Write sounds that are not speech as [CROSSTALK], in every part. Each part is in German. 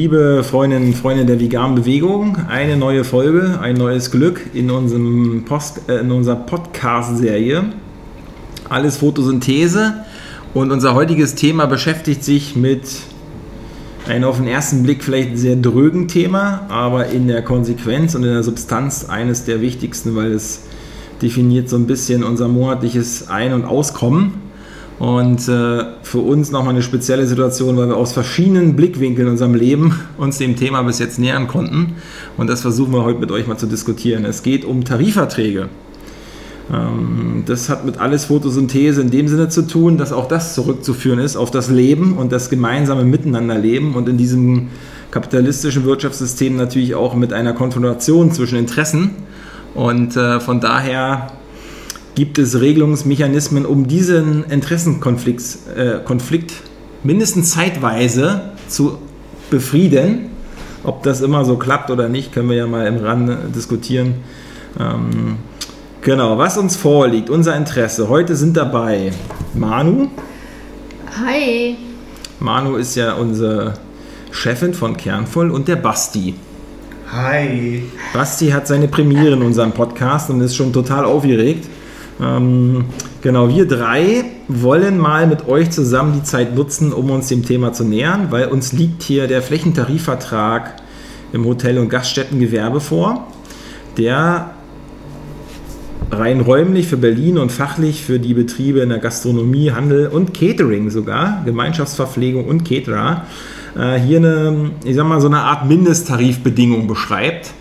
Liebe Freundinnen und Freunde der veganen Bewegung, eine neue Folge, ein neues Glück in, unserem Post, äh, in unserer Podcast-Serie. Alles Photosynthese. Und unser heutiges Thema beschäftigt sich mit einem auf den ersten Blick vielleicht sehr drögen Thema, aber in der Konsequenz und in der Substanz eines der wichtigsten, weil es definiert so ein bisschen unser monatliches Ein- und Auskommen. Und äh, für uns nochmal eine spezielle Situation, weil wir aus verschiedenen Blickwinkeln in unserem Leben [LAUGHS] uns dem Thema bis jetzt nähern konnten. Und das versuchen wir heute mit euch mal zu diskutieren. Es geht um Tarifverträge. Ähm, das hat mit alles Photosynthese in dem Sinne zu tun, dass auch das zurückzuführen ist auf das Leben und das gemeinsame Miteinanderleben und in diesem kapitalistischen Wirtschaftssystem natürlich auch mit einer Konfrontation zwischen Interessen. Und äh, von daher gibt es Regelungsmechanismen, um diesen Interessenkonflikt äh, Konflikt mindestens zeitweise zu befrieden. Ob das immer so klappt oder nicht, können wir ja mal im Rand diskutieren. Ähm, genau, was uns vorliegt, unser Interesse. Heute sind dabei Manu. Hi. Manu ist ja unsere Chefin von Kernvoll und der Basti. Hi. Basti hat seine Premiere in unserem Podcast und ist schon total aufgeregt. Ähm, genau, wir drei wollen mal mit euch zusammen die Zeit nutzen, um uns dem Thema zu nähern, weil uns liegt hier der Flächentarifvertrag im Hotel- und Gaststättengewerbe vor, der rein räumlich für Berlin und fachlich für die Betriebe in der Gastronomie, Handel und Catering sogar, Gemeinschaftsverpflegung und Caterer, äh, hier eine, ich sag mal, so eine Art Mindesttarifbedingung beschreibt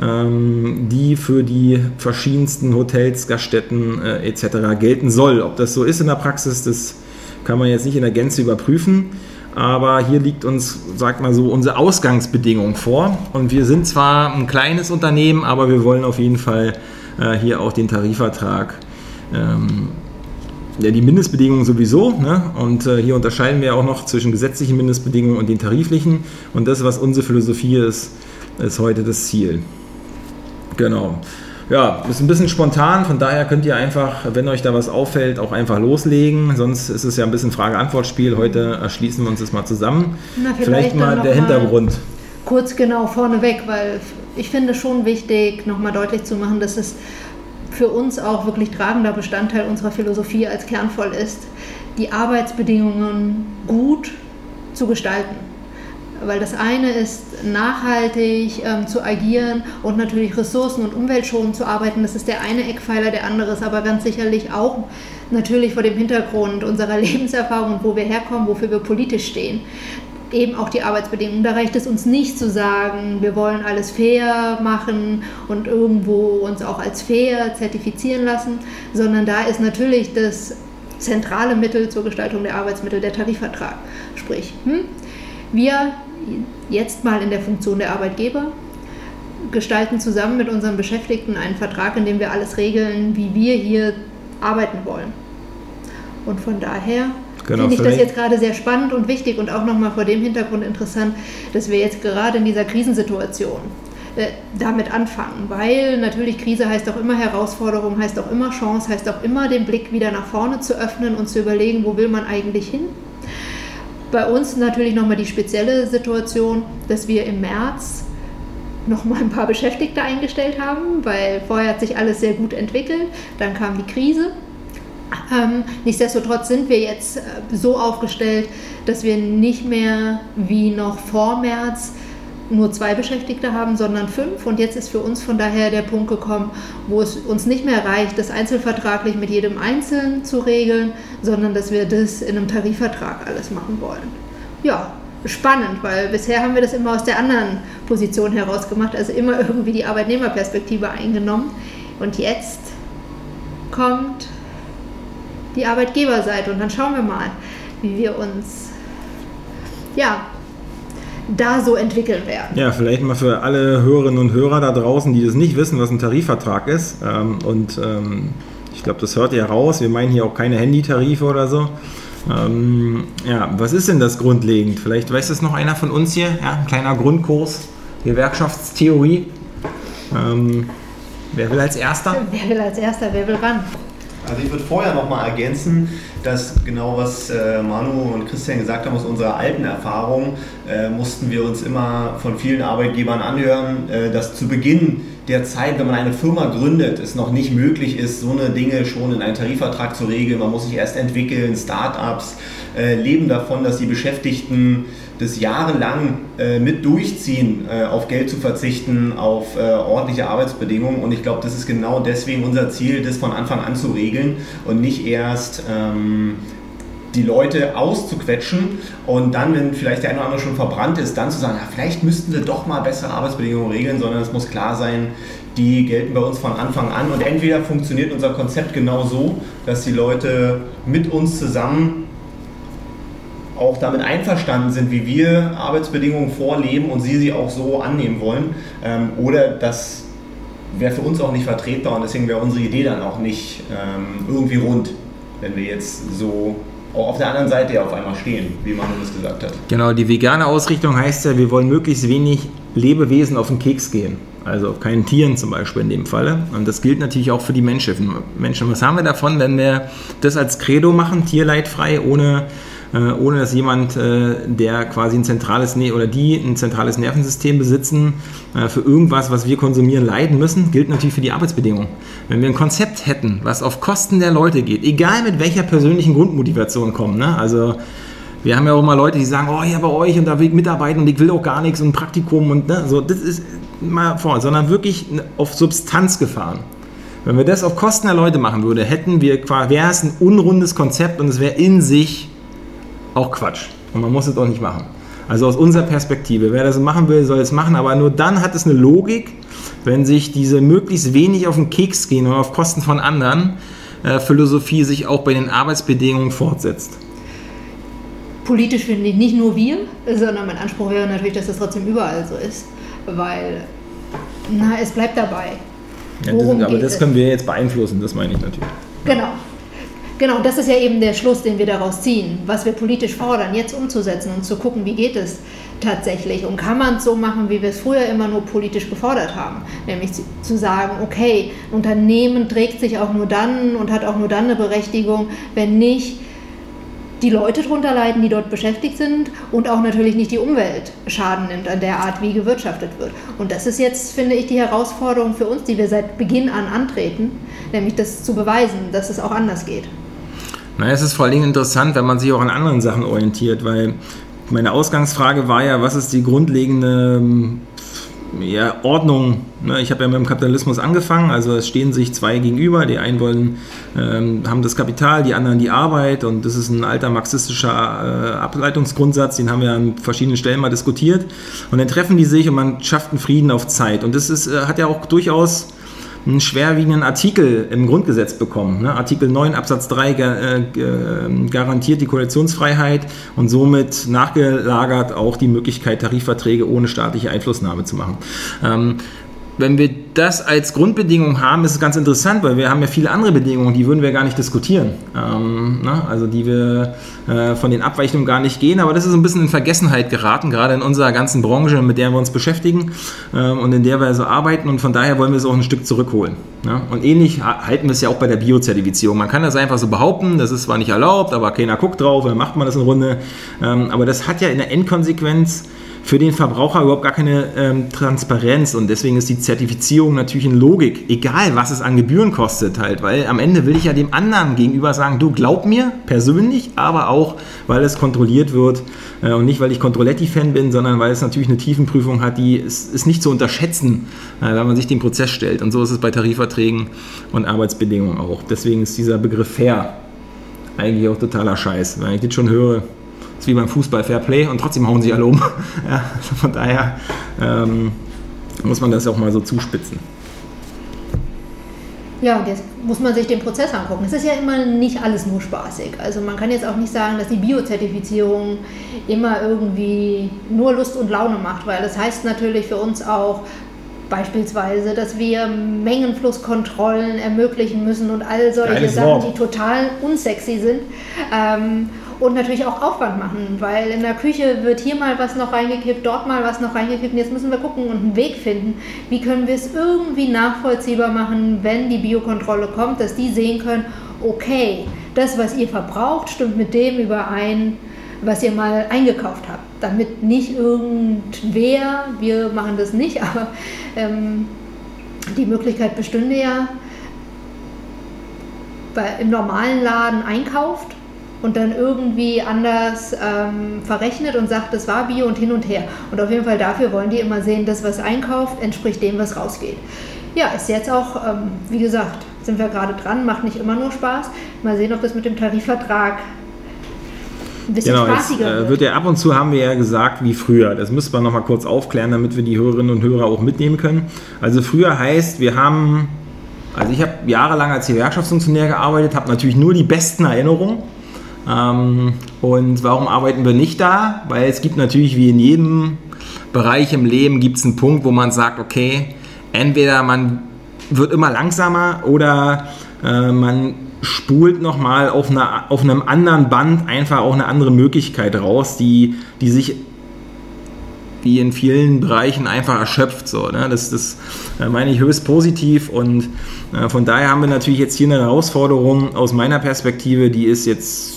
ähm, die für die verschiedensten Hotels, Gaststätten äh, etc. gelten soll. Ob das so ist in der Praxis, das kann man jetzt nicht in der Gänze überprüfen. Aber hier liegt uns, sagt mal so, unsere Ausgangsbedingung vor. Und wir sind zwar ein kleines Unternehmen, aber wir wollen auf jeden Fall äh, hier auch den Tarifvertrag ähm, ja, die Mindestbedingungen sowieso. Ne? Und äh, hier unterscheiden wir auch noch zwischen gesetzlichen Mindestbedingungen und den tariflichen. Und das, was unsere Philosophie ist, ist heute das Ziel. Genau. Ja, ist ein bisschen spontan, von daher könnt ihr einfach, wenn euch da was auffällt, auch einfach loslegen. Sonst ist es ja ein bisschen Frage-Antwort-Spiel. Heute erschließen wir uns das mal zusammen. Na, vielleicht, vielleicht mal der Hintergrund. Kurz genau vorneweg, weil ich finde schon wichtig, nochmal deutlich zu machen, dass es für uns auch wirklich tragender Bestandteil unserer Philosophie als kernvoll ist, die Arbeitsbedingungen gut zu gestalten weil das eine ist, nachhaltig ähm, zu agieren und natürlich ressourcen- und umweltschonend zu arbeiten. Das ist der eine Eckpfeiler, der andere ist aber ganz sicherlich auch natürlich vor dem Hintergrund unserer [LAUGHS] Lebenserfahrung und wo wir herkommen, wofür wir politisch stehen. Eben auch die Arbeitsbedingungen. Da reicht es uns nicht zu sagen, wir wollen alles fair machen und irgendwo uns auch als fair zertifizieren lassen, sondern da ist natürlich das zentrale Mittel zur Gestaltung der Arbeitsmittel der Tarifvertrag. Sprich, hm, wir jetzt mal in der Funktion der Arbeitgeber, gestalten zusammen mit unseren Beschäftigten einen Vertrag, in dem wir alles regeln, wie wir hier arbeiten wollen. Und von daher genau, finde ich das jetzt gerade sehr spannend und wichtig und auch nochmal vor dem Hintergrund interessant, dass wir jetzt gerade in dieser Krisensituation äh, damit anfangen, weil natürlich Krise heißt auch immer Herausforderung, heißt auch immer Chance, heißt auch immer den Blick wieder nach vorne zu öffnen und zu überlegen, wo will man eigentlich hin bei uns natürlich nochmal die spezielle Situation, dass wir im März nochmal ein paar Beschäftigte eingestellt haben, weil vorher hat sich alles sehr gut entwickelt. Dann kam die Krise. Ähm, nichtsdestotrotz sind wir jetzt äh, so aufgestellt, dass wir nicht mehr wie noch vor März nur zwei Beschäftigte haben, sondern fünf. Und jetzt ist für uns von daher der Punkt gekommen, wo es uns nicht mehr reicht, das einzelvertraglich mit jedem Einzelnen zu regeln, sondern dass wir das in einem Tarifvertrag alles machen wollen. Ja, spannend, weil bisher haben wir das immer aus der anderen Position heraus gemacht, also immer [LAUGHS] irgendwie die Arbeitnehmerperspektive eingenommen. Und jetzt kommt die Arbeitgeberseite und dann schauen wir mal, wie wir uns ja, da so entwickeln werden. Ja, vielleicht mal für alle Hörerinnen und Hörer da draußen, die das nicht wissen, was ein Tarifvertrag ist. Ähm, und ähm, ich glaube, das hört ihr raus. Wir meinen hier auch keine Handytarife oder so. Ähm, ja, was ist denn das grundlegend? Vielleicht weiß das noch einer von uns hier. Ja, ein kleiner Grundkurs Gewerkschaftstheorie. Ähm, wer will als Erster? Wer will als Erster? Wer will ran? Also ich würde vorher noch mal ergänzen, dass genau was äh, Manu und Christian gesagt haben aus unserer alten Erfahrung, äh, mussten wir uns immer von vielen Arbeitgebern anhören, äh, dass zu Beginn der Zeit, wenn man eine Firma gründet, es noch nicht möglich ist, so eine Dinge schon in einen Tarifvertrag zu regeln. Man muss sich erst entwickeln, Start-ups äh, leben davon, dass die Beschäftigten das jahrelang äh, mit durchziehen, äh, auf Geld zu verzichten, auf äh, ordentliche Arbeitsbedingungen. Und ich glaube, das ist genau deswegen unser Ziel, das von Anfang an zu regeln und nicht erst ähm, die Leute auszuquetschen und dann, wenn vielleicht der eine oder andere schon verbrannt ist, dann zu sagen, ja, vielleicht müssten wir doch mal bessere Arbeitsbedingungen regeln, sondern es muss klar sein, die gelten bei uns von Anfang an. Und entweder funktioniert unser Konzept genau so, dass die Leute mit uns zusammen auch damit einverstanden sind, wie wir Arbeitsbedingungen vorleben und sie sie auch so annehmen wollen. Ähm, oder das wäre für uns auch nicht vertretbar und deswegen wäre unsere Idee dann auch nicht ähm, irgendwie rund, wenn wir jetzt so auch auf der anderen Seite ja auf einmal stehen, wie man das gesagt hat. Genau, die vegane Ausrichtung heißt ja, wir wollen möglichst wenig Lebewesen auf den Keks gehen. Also keinen Tieren zum Beispiel in dem Falle. Und das gilt natürlich auch für die Menschen. Menschen. Was haben wir davon, wenn wir das als Credo machen, tierleidfrei, ohne ohne dass jemand, äh, der quasi ein zentrales ne oder die ein zentrales Nervensystem besitzen, äh, für irgendwas, was wir konsumieren, leiden müssen, gilt natürlich für die Arbeitsbedingungen. Wenn wir ein Konzept hätten, was auf Kosten der Leute geht, egal mit welcher persönlichen Grundmotivation kommen, ne? also wir haben ja auch immer Leute, die sagen, oh ja, bei euch und da will ich mitarbeiten und ich will auch gar nichts und Praktikum und ne, so, das ist mal vor, sondern wirklich auf Substanz gefahren. Wenn wir das auf Kosten der Leute machen würde, hätten wir, wäre es ein unrundes Konzept und es wäre in sich auch Quatsch. Und man muss es auch nicht machen. Also aus unserer Perspektive, wer das machen will, soll es machen, aber nur dann hat es eine Logik, wenn sich diese möglichst wenig auf den Keks gehen und auf Kosten von anderen äh, Philosophie sich auch bei den Arbeitsbedingungen fortsetzt. Politisch finde ich nicht nur wir, sondern mein Anspruch wäre natürlich, dass das trotzdem überall so ist, weil na, es bleibt dabei. Ja, das, aber das können wir jetzt beeinflussen, das meine ich natürlich. Genau. Genau, das ist ja eben der Schluss, den wir daraus ziehen, was wir politisch fordern, jetzt umzusetzen und zu gucken, wie geht es tatsächlich und kann man es so machen, wie wir es früher immer nur politisch gefordert haben, nämlich zu sagen, okay, Unternehmen trägt sich auch nur dann und hat auch nur dann eine Berechtigung, wenn nicht die Leute darunter leiden, die dort beschäftigt sind und auch natürlich nicht die Umwelt Schaden nimmt an der Art, wie gewirtschaftet wird. Und das ist jetzt, finde ich, die Herausforderung für uns, die wir seit Beginn an antreten, nämlich das zu beweisen, dass es auch anders geht. Na, es ist vor allen Dingen interessant, wenn man sich auch an anderen Sachen orientiert, weil meine Ausgangsfrage war ja, was ist die grundlegende ja, Ordnung. Ne? Ich habe ja mit dem Kapitalismus angefangen, also es stehen sich zwei gegenüber. Die einen wollen, ähm, haben das Kapital, die anderen die Arbeit und das ist ein alter marxistischer äh, Ableitungsgrundsatz, den haben wir an verschiedenen Stellen mal diskutiert. Und dann treffen die sich und man schafft einen Frieden auf Zeit. Und das ist, äh, hat ja auch durchaus einen schwerwiegenden Artikel im Grundgesetz bekommen. Ne? Artikel 9 Absatz 3 äh, garantiert die Koalitionsfreiheit und somit nachgelagert auch die Möglichkeit, Tarifverträge ohne staatliche Einflussnahme zu machen. Ähm, wenn wir das als Grundbedingung haben, ist es ganz interessant, weil wir haben ja viele andere Bedingungen, die würden wir gar nicht diskutieren. Ähm, ne? Also die wir äh, von den Abweichungen gar nicht gehen, aber das ist ein bisschen in Vergessenheit geraten, gerade in unserer ganzen Branche, mit der wir uns beschäftigen ähm, und in der wir so arbeiten und von daher wollen wir es auch ein Stück zurückholen. Ne? Und ähnlich halten wir es ja auch bei der Biozertifizierung. Man kann das einfach so behaupten, das ist zwar nicht erlaubt, aber keiner guckt drauf, dann macht man das eine Runde. Ähm, aber das hat ja in der Endkonsequenz für den Verbraucher überhaupt gar keine ähm, Transparenz und deswegen ist die Zertifizierung natürlich eine Logik, egal was es an Gebühren kostet halt, weil am Ende will ich ja dem anderen gegenüber sagen, du glaub mir persönlich, aber auch, weil es kontrolliert wird äh, und nicht, weil ich Controletti-Fan bin, sondern weil es natürlich eine Tiefenprüfung hat, die ist, ist nicht zu unterschätzen, äh, wenn man sich den Prozess stellt und so ist es bei Tarifverträgen und Arbeitsbedingungen auch. Deswegen ist dieser Begriff fair eigentlich auch totaler Scheiß. Wenn ich das schon höre, ist wie beim Fußball Fair Play und trotzdem hauen sie alle um. [LAUGHS] Ja, also von daher ähm, muss man das auch mal so zuspitzen. Ja, und jetzt muss man sich den Prozess angucken. Es ist ja immer nicht alles nur spaßig. Also man kann jetzt auch nicht sagen, dass die Biozertifizierung immer irgendwie nur Lust und Laune macht, weil das heißt natürlich für uns auch beispielsweise, dass wir Mengenflusskontrollen ermöglichen müssen und all solche Geiles Sachen, Wort. die total unsexy sind. Ähm, und natürlich auch Aufwand machen, weil in der Küche wird hier mal was noch reingekippt, dort mal was noch reingekippt. Jetzt müssen wir gucken und einen Weg finden, wie können wir es irgendwie nachvollziehbar machen, wenn die Biokontrolle kommt, dass die sehen können, okay, das, was ihr verbraucht, stimmt mit dem überein, was ihr mal eingekauft habt. Damit nicht irgendwer, wir machen das nicht, [LAUGHS] aber ähm, die Möglichkeit bestünde ja, im normalen Laden einkauft und dann irgendwie anders ähm, verrechnet und sagt, das war Bio und hin und her. Und auf jeden Fall dafür wollen die immer sehen, das, was einkauft, entspricht dem, was rausgeht. Ja, ist jetzt auch, ähm, wie gesagt, sind wir gerade dran, macht nicht immer nur Spaß. Mal sehen, ob das mit dem Tarifvertrag ein bisschen genau, spaßiger jetzt, äh, wird. Ja ab und zu haben wir ja gesagt, wie früher. Das müssen wir nochmal kurz aufklären, damit wir die Hörerinnen und Hörer auch mitnehmen können. Also früher heißt, wir haben, also ich habe jahrelang als Gewerkschaftsfunktionär gearbeitet, habe natürlich nur die besten Erinnerungen. Ähm, und warum arbeiten wir nicht da? Weil es gibt natürlich wie in jedem Bereich im Leben gibt es einen Punkt, wo man sagt, okay, entweder man wird immer langsamer oder äh, man spult nochmal auf, auf einem anderen Band einfach auch eine andere Möglichkeit raus, die, die sich die in vielen Bereichen einfach erschöpft. So, ne? Das, das äh, meine ich höchst positiv und äh, von daher haben wir natürlich jetzt hier eine Herausforderung aus meiner Perspektive, die ist jetzt,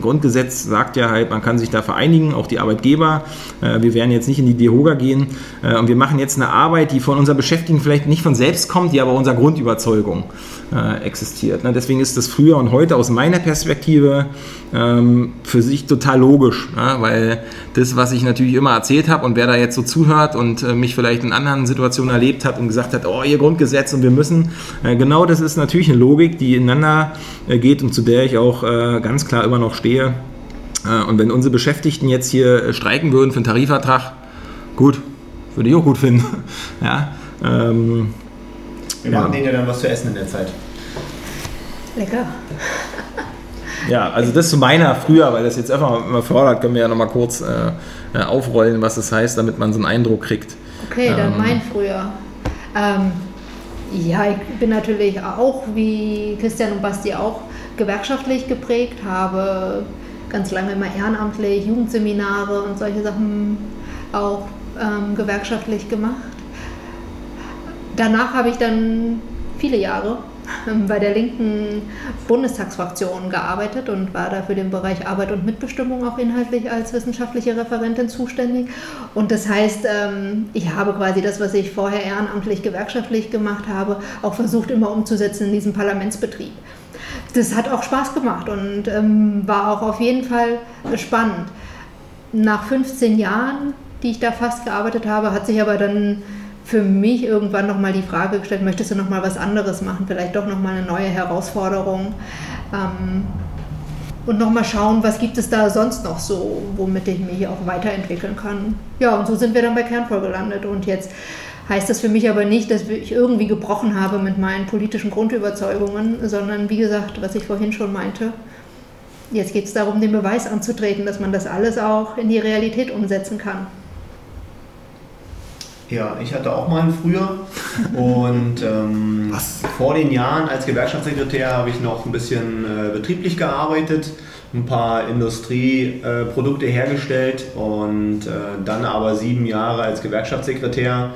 Grundgesetz sagt ja halt, man kann sich da vereinigen, auch die Arbeitgeber. Äh, wir werden jetzt nicht in die DEHOGA gehen äh, und wir machen jetzt eine Arbeit, die von unserer Beschäftigten vielleicht nicht von selbst kommt, die aber unserer Grundüberzeugung äh, existiert. Ne? Deswegen ist das früher und heute aus meiner Perspektive ähm, für sich total logisch, weil das, was ich natürlich immer erzählt habe und wer da jetzt so zuhört und mich vielleicht in anderen Situationen erlebt hat und gesagt hat, oh, ihr Grundgesetz und wir müssen, genau das ist natürlich eine Logik, die ineinander geht und zu der ich auch ganz klar immer noch stehe. Äh, und wenn unsere Beschäftigten jetzt hier streiken würden für einen Tarifvertrag, gut, würde ich auch gut finden. [LAUGHS] ja, ähm, wir machen denen ja dann was zu essen in der Zeit. Lecker. Ja, also das zu meiner früher, weil das jetzt einfach mal fördert, können wir ja nochmal kurz äh, äh, aufrollen, was das heißt, damit man so einen Eindruck kriegt. Okay, dann ähm, mein früher. Ähm, ja, ich bin natürlich auch, wie Christian und Basti auch, gewerkschaftlich geprägt, habe ganz lange immer ehrenamtlich Jugendseminare und solche Sachen auch ähm, gewerkschaftlich gemacht. Danach habe ich dann viele Jahre ähm, bei der linken Bundestagsfraktion gearbeitet und war da für den Bereich Arbeit und Mitbestimmung auch inhaltlich als wissenschaftliche Referentin zuständig. Und das heißt, ähm, ich habe quasi das, was ich vorher ehrenamtlich gewerkschaftlich gemacht habe, auch versucht immer umzusetzen in diesem Parlamentsbetrieb. Das hat auch Spaß gemacht und ähm, war auch auf jeden Fall spannend. Nach 15 Jahren, die ich da fast gearbeitet habe, hat sich aber dann für mich irgendwann nochmal die Frage gestellt, möchtest du nochmal was anderes machen, vielleicht doch nochmal eine neue Herausforderung ähm, und nochmal schauen, was gibt es da sonst noch so, womit ich mich auch weiterentwickeln kann. Ja, und so sind wir dann bei Kernvoll gelandet und jetzt heißt das für mich aber nicht, dass ich irgendwie gebrochen habe mit meinen politischen Grundüberzeugungen, sondern wie gesagt, was ich vorhin schon meinte, jetzt geht es darum, den Beweis anzutreten, dass man das alles auch in die Realität umsetzen kann. Ja, ich hatte auch mal ein früher und ähm, [LAUGHS] vor den Jahren als Gewerkschaftssekretär habe ich noch ein bisschen äh, betrieblich gearbeitet, ein paar Industrieprodukte äh, hergestellt und äh, dann aber sieben Jahre als Gewerkschaftssekretär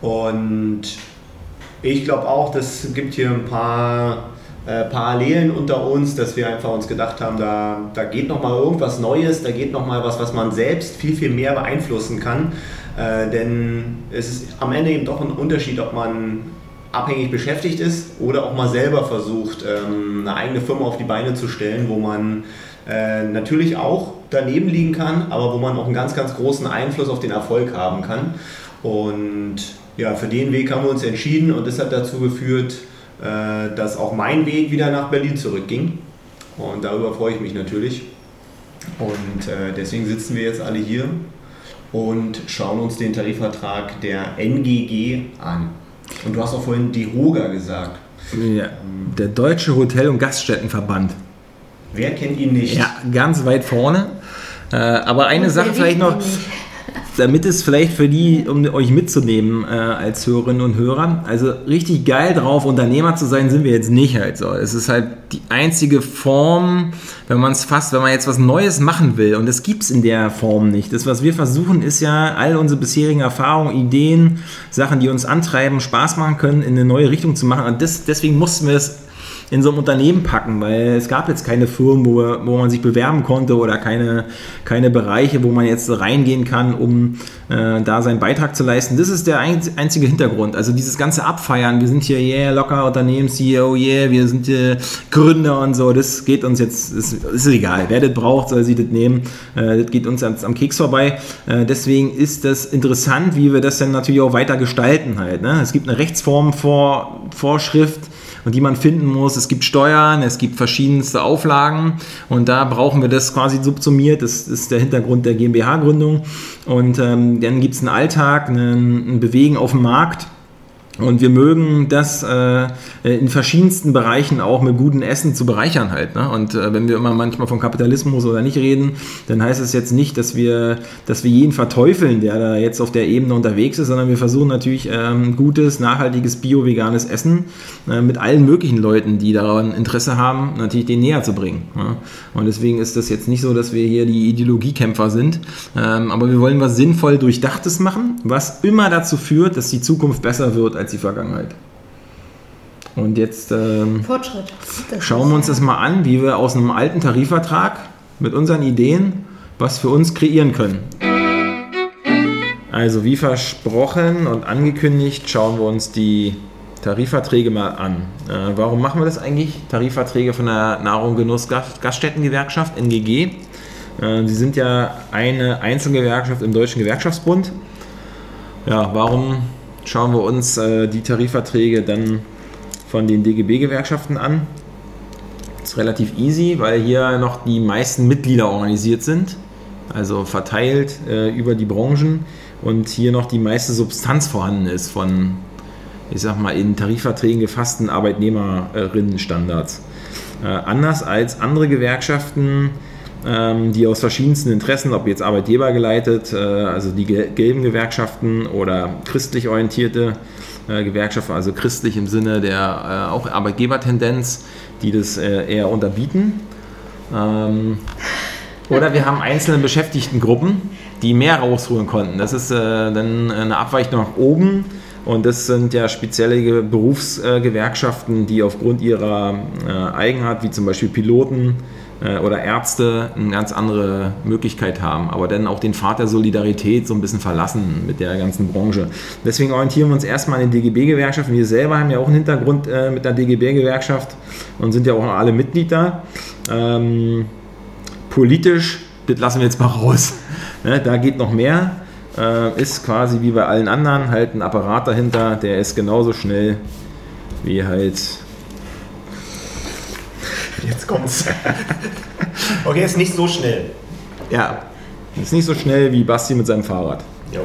und ich glaube auch, das gibt hier ein paar äh, Parallelen unter uns, dass wir einfach uns gedacht haben, da, da geht noch mal irgendwas Neues, da geht noch mal was, was man selbst viel, viel mehr beeinflussen kann äh, denn es ist am Ende eben doch ein Unterschied, ob man abhängig beschäftigt ist oder auch mal selber versucht, ähm, eine eigene Firma auf die Beine zu stellen, wo man äh, natürlich auch daneben liegen kann, aber wo man auch einen ganz, ganz großen Einfluss auf den Erfolg haben kann. Und ja, für den Weg haben wir uns entschieden und das hat dazu geführt, äh, dass auch mein Weg wieder nach Berlin zurückging. Und darüber freue ich mich natürlich. Und deswegen sitzen wir jetzt alle hier und schauen uns den Tarifvertrag der NGG an. Und du hast auch vorhin die HOGA gesagt. Ja, der Deutsche Hotel- und Gaststättenverband. Wer kennt ihn nicht? Ja, ganz weit vorne. Äh, aber eine Sache vielleicht noch damit es vielleicht für die, um euch mitzunehmen äh, als Hörerinnen und Hörer, also richtig geil drauf, Unternehmer zu sein, sind wir jetzt nicht halt so. Es ist halt die einzige Form, wenn man es fast, wenn man jetzt was Neues machen will und das gibt es in der Form nicht. Das, was wir versuchen, ist ja all unsere bisherigen Erfahrungen, Ideen, Sachen, die uns antreiben, Spaß machen können, in eine neue Richtung zu machen und das, deswegen mussten wir es in so ein Unternehmen packen, weil es gab jetzt keine Firmen, wo, wo man sich bewerben konnte oder keine, keine Bereiche, wo man jetzt reingehen kann, um äh, da seinen Beitrag zu leisten. Das ist der einzige Hintergrund. Also dieses ganze Abfeiern, wir sind hier, yeah, locker Unternehmens-CEO, yeah, wir sind hier Gründer und so, das geht uns jetzt, das ist egal. Wer das braucht, soll sie das nehmen. Äh, das geht uns am Keks vorbei. Äh, deswegen ist das interessant, wie wir das dann natürlich auch weiter gestalten halt. Ne? Es gibt eine Rechtsform vor, und die man finden muss. Es gibt Steuern, es gibt verschiedenste Auflagen und da brauchen wir das quasi subsumiert. Das ist der Hintergrund der GmbH-Gründung. Und ähm, dann gibt es einen Alltag, ein, Bewegen auf dem Markt und wir mögen das äh, in verschiedensten Bereichen auch mit gutem Essen zu bereichern halt. Ne? Und äh, wenn wir immer manchmal von Kapitalismus oder nicht reden, dann heißt es jetzt nicht, dass wir, dass wir jeden verteufeln, der da jetzt auf der Ebene unterwegs ist, sondern wir versuchen natürlich ähm, gutes, nachhaltiges, bio-veganes Essen äh, mit allen möglichen Leuten, die daran Interesse haben, natürlich den näher zu bringen. Ja? Und deswegen ist das jetzt nicht so, dass wir hier die Ideologiekämpfer sind, ähm, aber wir wollen was sinnvoll Durchdachtes machen, was immer dazu führt, dass die Zukunft besser wird als die Vergangenheit. Und jetzt ähm, schauen wir uns das mal an, wie wir aus einem alten Tarifvertrag mit unseren Ideen was für uns kreieren können. Also wie versprochen und angekündigt, schauen wir uns die Tarifverträge mal an. Äh, warum machen wir das eigentlich? Tarifverträge von der Nahrung Genuss Gaststättengewerkschaft, NGG. Äh, sie sind ja eine Einzelgewerkschaft im Deutschen Gewerkschaftsbund. Ja, warum schauen wir uns äh, die Tarifverträge dann von den DGB-Gewerkschaften an. Ist relativ easy, weil hier noch die meisten Mitglieder organisiert sind, also verteilt äh, über die Branchen und hier noch die meiste Substanz vorhanden ist von, ich sag mal, in Tarifverträgen gefassten Arbeitnehmerinnenstandards. Äh, anders als andere Gewerkschaften die aus verschiedensten Interessen, ob jetzt Arbeitgeber geleitet, äh, also die gelben Gewerkschaften oder christlich orientierte äh, Gewerkschaften, also christlich im Sinne der äh, auch Arbeitgebertendenz, die das eher unterbieten. Ähm, oder wir haben einzelne Beschäftigtengruppen, die mehr rausholen konnten. Das ist dann eine Abweichung nach oben. Und das sind ja spezielle Berufsgewerkschaften, die aufgrund ihrer Eigenart, wie zum Beispiel Piloten, oder Ärzte eine ganz andere Möglichkeit haben, aber dann auch den Pfad der Solidarität so ein bisschen verlassen mit der ganzen Branche. Deswegen orientieren wir uns erstmal an den DGB-Gewerkschaften. Wir selber haben ja auch einen Hintergrund äh, mit der DGB-Gewerkschaft und sind ja auch alle Mitglied da. Ähm, politisch, das lassen wir jetzt mal raus. [LAUGHS] ne, da geht noch mehr. Äh, ist quasi wie bei allen anderen halt ein Apparat dahinter, der ist genauso schnell wie halt Jetzt kommt's. okay, ist nicht so schnell. Ja, ist nicht so schnell wie Basti mit seinem Fahrrad. Jo.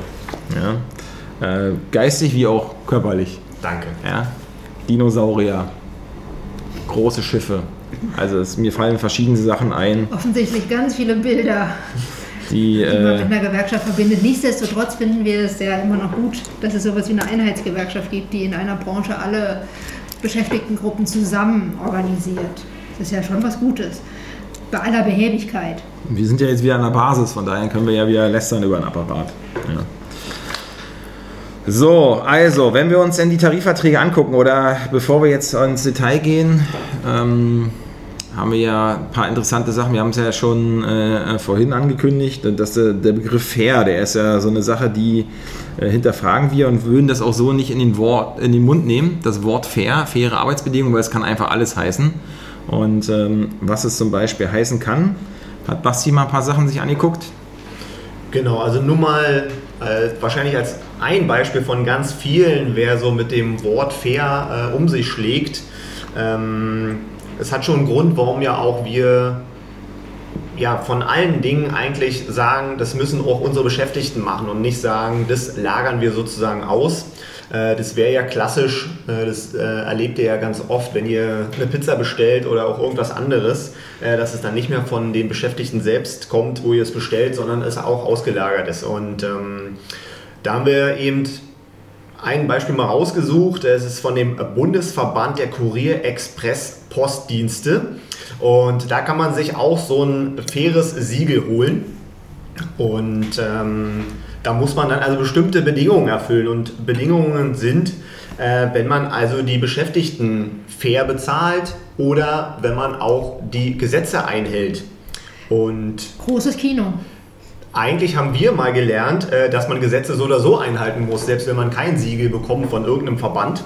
Ja. Äh, geistig wie auch körperlich. Danke. Ja. Dinosaurier, große Schiffe. Also es, mir fallen verschiedene Sachen ein. Offensichtlich ganz viele Bilder, die, die man äh, mit einer Gewerkschaft verbindet. Nichtsdestotrotz finden wir es ja immer noch gut, dass es sowas wie eine Einheitsgewerkschaft gibt, die in einer Branche alle Beschäftigtengruppen zusammen organisiert. Das ist ja schon was Gutes. Bei aller Behäbigkeit. Wir sind ja jetzt wieder an der Basis, von daher können wir ja wieder lästern über einen Apparat. Ja. So, also, wenn wir uns denn die Tarifverträge angucken oder bevor wir jetzt ins Detail gehen, ähm, haben wir ja ein paar interessante Sachen. Wir haben es ja schon äh, vorhin angekündigt, dass der, der, Begriff fair, der ist ja so eine Sache, die äh, hinterfragen wir und würden das auch so nicht in den, Wort, in den Mund nehmen. Das Wort fair, faire Arbeitsbedingungen, weil es kann einfach alles heißen. Und ähm, was es zum Beispiel heißen kann, hat Basti mal ein paar Sachen sich angeguckt. Genau, also nur mal äh, wahrscheinlich als ein Beispiel von ganz vielen, wer so mit dem Wort fair äh, um sich schlägt. Ähm, es hat schon einen Grund, warum ja auch wir ja, von allen Dingen eigentlich sagen, das müssen auch unsere Beschäftigten machen und nicht sagen, das lagern wir sozusagen aus. Äh, das wäre ja klassisch, äh, das äh, erlebt ihr ja ganz oft, wenn ihr eine Pizza bestellt oder auch irgendwas anderes, dass es dann nicht mehr von den Beschäftigten selbst kommt, wo ihr es bestellt, sondern es auch ausgelagert ist. Und ähm, da haben wir eben ein Beispiel mal rausgesucht. Es ist von dem Bundesverband der Kurier-Express-Postdienste. Und da kann man sich auch so ein faires Siegel holen. Und ähm, da muss man dann also bestimmte Bedingungen erfüllen. Und Bedingungen sind, Äh, wenn man also die Beschäftigten fair bezahlt oder wenn man auch die Gesetze einhält. Und Großes Kino. Eigentlich haben wir mal gelernt, äh, dass man Gesetze so oder so einhalten muss, selbst wenn man kein Siegel bekommt von irgendeinem Verband.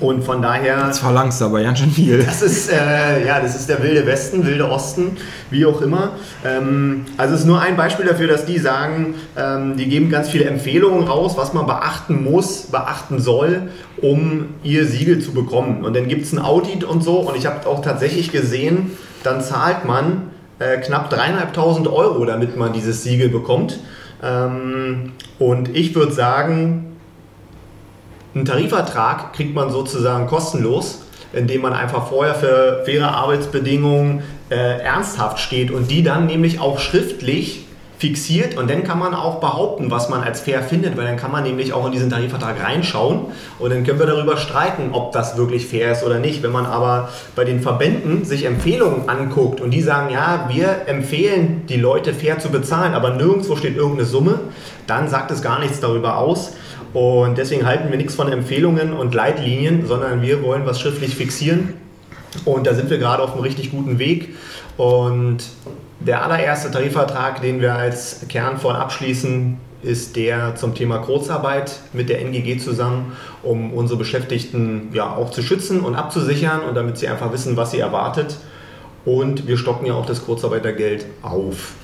Und von daher. Das verlangst du aber ganz schön viel. Das ist, äh, ja, das ist der wilde Westen, wilde Osten, wie auch immer. Ähm, also es ist nur ein Beispiel dafür, dass die sagen, ähm, die geben ganz viele Empfehlungen raus, was man beachten muss, beachten soll, um ihr Siegel zu bekommen. Und dann gibt es ein Audit und so. Und ich habe auch tatsächlich gesehen, dann zahlt man äh, knapp dreieinhalbtausend Euro, damit man dieses Siegel bekommt. Ähm, und ich würde sagen, einen Tarifvertrag kriegt man sozusagen kostenlos, indem man einfach vorher für faire Arbeitsbedingungen äh, ernsthaft steht und die dann nämlich auch schriftlich fixiert und dann kann man auch behaupten, was man als fair findet, weil dann kann man nämlich auch in diesen Tarifvertrag reinschauen und dann können wir darüber streiten, ob das wirklich fair ist oder nicht. Wenn man aber bei den Verbänden sich Empfehlungen anguckt und die sagen, ja, wir empfehlen die Leute fair zu bezahlen, aber nirgendwo steht irgendeine Summe, dann sagt es gar nichts darüber aus. Und deswegen halten wir nichts von Empfehlungen und Leitlinien, sondern wir wollen was schriftlich fixieren. Und da sind wir gerade auf einem richtig guten Weg. Und der allererste Tarifvertrag, den wir als Kernfonds abschließen, ist der zum Thema Kurzarbeit mit der NGG zusammen, um unsere Beschäftigten ja auch zu schützen und abzusichern und damit sie einfach wissen, was sie erwartet. Und wir stocken ja auch das Kurzarbeitergeld auf.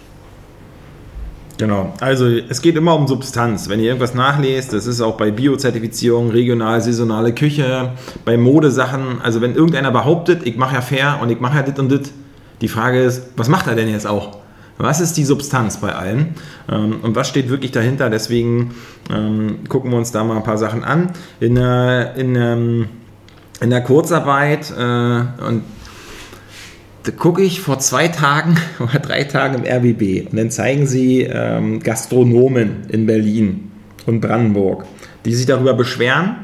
Genau, also es geht immer um Substanz. Wenn ihr irgendwas nachlest, das ist auch bei Biozertifizierung, regional, saisonale Küche, bei Modesachen. Also wenn irgendeiner behauptet, ich mache ja fair und ich mache ja dit und dit, die Frage ist, was macht er denn jetzt auch? Was ist die Substanz bei allen? Ähm, und was steht wirklich dahinter? Deswegen ähm, gucken wir uns da mal ein paar Sachen an. In der, in, ähm, in der Kurzarbeit äh, und gucke ich vor zwei Tagen [LAUGHS] oder drei Tagen im RBB und dann zeigen sie ähm, Gastronomen in Berlin und Brandenburg, die sich darüber beschweren,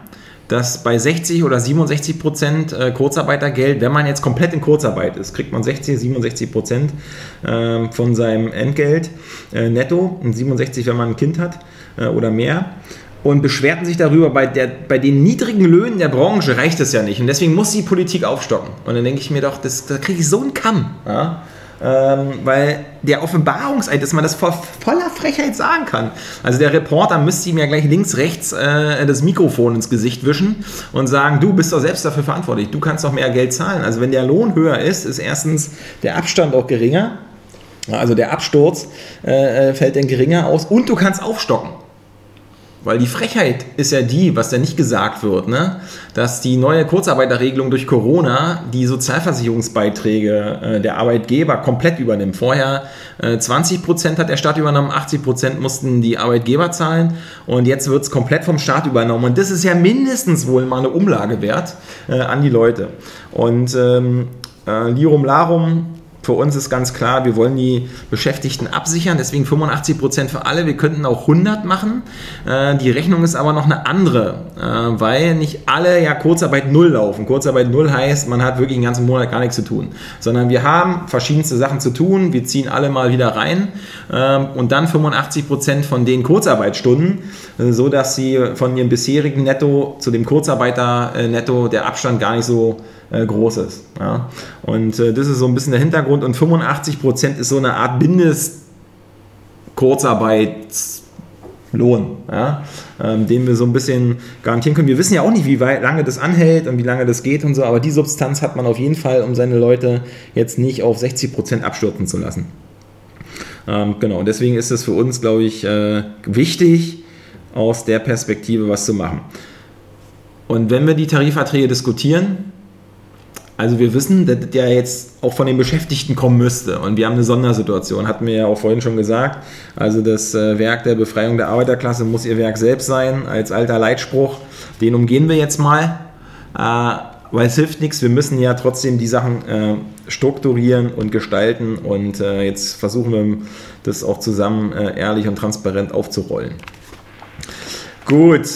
dass bei 60 oder 67 Prozent äh, Kurzarbeitergeld, wenn man jetzt komplett in Kurzarbeit ist, kriegt man 60, 67 Prozent äh, von seinem Entgelt äh, netto und 67, wenn man ein Kind hat äh, oder mehr und beschwerten sich darüber, bei, der, bei den niedrigen Löhnen der Branche reicht es ja nicht. Und deswegen muss die Politik aufstocken. Und dann denke ich mir doch, das, da kriege ich so einen Kamm. Ja? Ähm, weil der Offenbarungseid, dass man das vor voller Frechheit sagen kann. Also der Reporter müsste ihm ja gleich links, rechts äh, das Mikrofon ins Gesicht wischen und sagen, du bist doch selbst dafür verantwortlich, du kannst doch mehr Geld zahlen. Also wenn der Lohn höher ist, ist erstens der Abstand auch geringer. Also der Absturz äh, äh fällt dann geringer aus und du kannst aufstocken. Weil die Frechheit ist ja die, was da nicht gesagt wird, ne? dass die neue Kurzarbeiterregelung durch Corona die Sozialversicherungsbeiträge äh, der Arbeitgeber komplett übernimmt. Vorher äh, 20 Prozent hat der Staat übernommen, 80 Prozent mussten die Arbeitgeber zahlen und jetzt wird es komplett vom Staat übernommen. Und das ist ja mindestens wohl mal eine Umlage wert äh, an die Leute. Und ähm, äh, Lirum Larum für uns ist ganz klar, wir wollen die Beschäftigten absichern, deswegen 85 Prozent für alle. Wir könnten auch 100 machen. Äh, die Rechnung ist aber noch eine andere, äh, weil nicht alle ja Kurzarbeit Null laufen. Kurzarbeit Null heißt, man hat wirklich den ganzen Monat gar nichts zu tun, sondern wir haben verschiedenste Sachen zu tun. Wir ziehen alle mal wieder rein ähm, und dann 85 Prozent von den Kurzarbeitsstunden, äh, so dass sie von ihrem bisherigen Netto zu dem Kurzarbeiter-Netto der Abstand gar nicht so äh, groß ist. Ja? Und äh, das ist so ein bisschen der Hintergrund. Und 85 Prozent ist so eine Art Mindest-Kurzarbeitslohn, ja? ähm, den wir so ein bisschen garantieren können. Wir wissen ja auch nicht, wie weit, lange das anhält und wie lange das geht und so, aber die Substanz hat man auf jeden Fall, um seine Leute jetzt nicht auf 60 Prozent abstürzen zu lassen. Ähm, genau, und deswegen ist es für uns, glaube ich, äh, wichtig, aus der Perspektive was zu machen. Und wenn wir die Tarifverträge diskutieren, also wir wissen, dass der jetzt auch von den Beschäftigten kommen müsste. Und wir haben eine Sondersituation, hatten wir ja auch vorhin schon gesagt. Also das äh, Werk der Befreiung der Arbeiterklasse muss ihr Werk selbst sein, als alter Leitspruch. Den umgehen wir jetzt mal, äh, weil es hilft nichts. Wir müssen ja trotzdem die Sachen äh, strukturieren und gestalten. Und jetzt versuchen wir das auch zusammen ehrlich und transparent aufzurollen. Gut,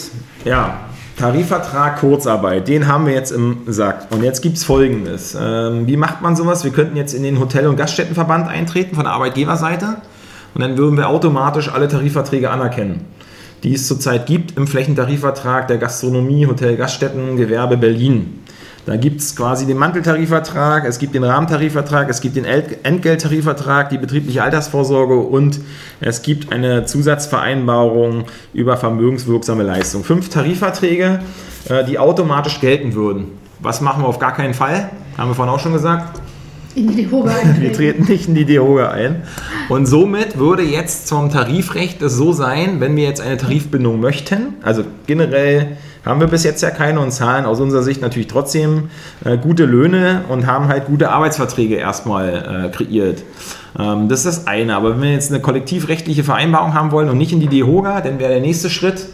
ja, Tarifvertrag Kurzarbeit, den haben wir jetzt im Sack. Und jetzt gibt es Folgendes. Ähm, wie macht man sowas? Wir könnten jetzt in den Hotel- und Gaststättenverband eintreten von der Arbeitgeberseite und dann würden wir automatisch alle Tarifverträge anerkennen. die es zurzeit gibt im Flächentarifvertrag der Gastronomie, Hotel, Gaststätten, Gewerbe Berlin. Da gibt es quasi den Manteltarifvertrag, es gibt den Rahmentarifvertrag, es gibt den Entgelttarifvertrag, die betriebliche Altersvorsorge und es gibt eine Zusatzvereinbarung über vermögenswirksame Leistung. Fünf Tarifverträge, äh, die automatisch gelten würden. Was machen wir auf gar keinen Fall? Haben wir vorhin auch schon gesagt. In die DEHOGA [LAUGHS] eintreten. Wir treten nicht in die DEHOGA ein. Und somit würde jetzt zum Tarifrecht es so sein, wenn wir jetzt eine Tarifbindung möchten, also generell haben wir bis jetzt ja keine und zahlen aus unserer Sicht natürlich trotzdem äh, gute Löhne und haben halt gute Arbeitsverträge erstmal äh, kreiert. Ähm, das ist das eine. Aber wenn wir jetzt eine kollektivrechtliche Vereinbarung haben wollen und nicht in die DEHOGA, dann wäre der nächste Schritt,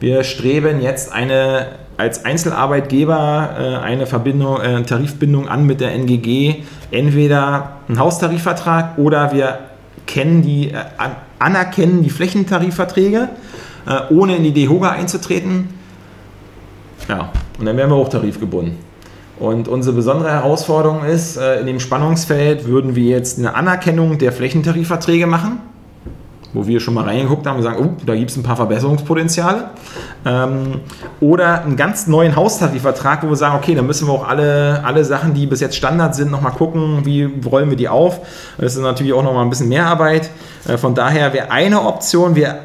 wir streben jetzt eine als Einzelarbeitgeber äh, eine Verbindung, äh, Tarifbindung an mit der NGG, entweder einen Haustarifvertrag oder wir kennen die, äh, anerkennen die Flächentarifverträge, ohne in die DEHOGA einzutreten ja, und dann wären wir hochtarifgebunden. Und unsere besondere Herausforderung ist, äh, in dem Spannungsfeld würden wir jetzt eine Anerkennung der Flächentarifverträge machen, wo wir schon mal reingeguckt haben und sagen, oh, da gibt es ein paar Verbesserungspotenziale. Ähm, oder einen ganz neuen Haustarifvertrag, wo wir sagen, okay, dann müssen wir auch alle, alle Sachen, die bis jetzt Standard sind, nochmal gucken, wie rollen wir die auf. Das ist natürlich auch nochmal ein bisschen mehr Arbeit. Äh, von daher wäre eine Option, wir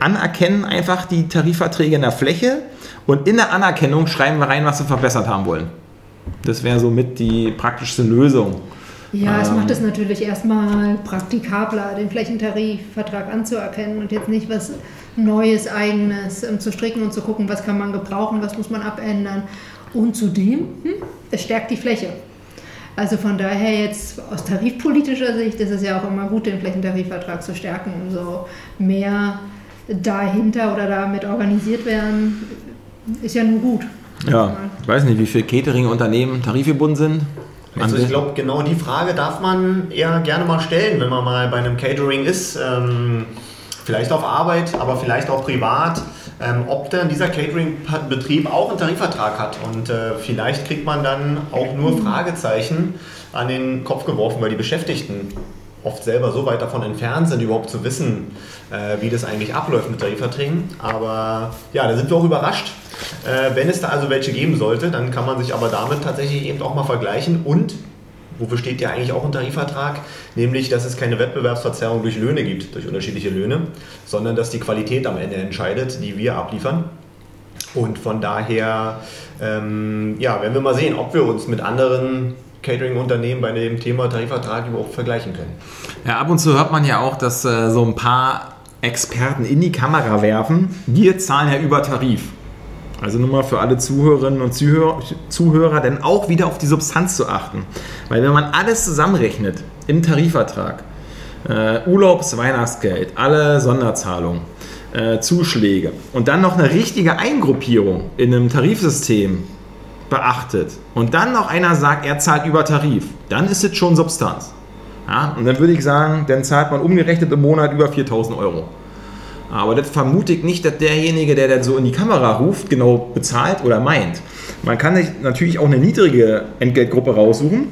anerkennen einfach die Tarifverträge in der Fläche und in der Anerkennung schreiben wir rein, was wir verbessert haben wollen. Das wäre somit die praktischste Lösung. Ja, es ähm, macht es natürlich erstmal praktikabler, den Flächentarifvertrag anzuerkennen und jetzt nicht was Neues, Eigenes ähm, zu stricken und zu gucken, was kann man gebrauchen, was muss man abändern. Und zudem, hm, es stärkt die Fläche. Also von daher jetzt aus tarifpolitischer Sicht ist es ja auch immer gut, den Flächentarifvertrag zu stärken, umso mehr dahinter oder damit organisiert werden, ist ja nun gut. Ja, ich weiß nicht, wie viele Catering-Unternehmen tarifgebunden sind. Also ich glaube, genau die Frage darf man eher gerne mal stellen, wenn man mal bei einem Catering ist. Ähm, vielleicht auf Arbeit, aber vielleicht auch privat. Ähm, ob dann dieser Catering-Betrieb auch einen Tarifvertrag hat. Und äh, vielleicht kriegt man dann auch nur. Fragezeichen an den Kopf geworfen, weil die Beschäftigten oft selber so weit davon entfernt sind, überhaupt zu wissen, äh, wie das eigentlich abläuft mit Tarifverträgen. Aber ja, da sind wir auch überrascht. Äh, wenn es da also welche geben sollte, dann kann man sich aber damit tatsächlich eben auch mal vergleichen und wofür steht ja eigentlich auch ein Tarifvertrag, nämlich, dass es keine Wettbewerbsverzerrung durch Löhne gibt, durch unterschiedliche Löhne, sondern dass die Qualität am Ende entscheidet, die wir abliefern. Und von daher, ähm, ja, werden wir mal sehen, ob wir uns mit anderen Catering-Unternehmen bei dem Thema Tarifvertrag überhaupt vergleichen können. Ja, ab und zu hört man ja auch, dass äh, so ein paar Experten in die Kamera werfen, wir zahlen ja über Tarif. Also nur mal für alle Zuhörerinnen und Zuhörer, Zuhörer, denn auch wieder auf die Substanz zu achten. Weil wenn man alles zusammenrechnet im Tarifvertrag, äh, Urlaubs-, Weihnachtsgeld, alle Sonderzahlungen, äh, Zuschläge und dann noch eine richtige Eingruppierung in einem Tarifsystem beachtet und dann noch einer sagt, er zahlt über Tarif, dann ist es schon Substanz. Ja, und dann würde ich sagen, dann zahlt man umgerechnet im Monat über 4000 Euro. Aber das vermute ich nicht, dass derjenige, der dann so in die Kamera ruft, genau bezahlt oder meint. Man kann sich natürlich auch eine niedrige Entgeltgruppe raussuchen,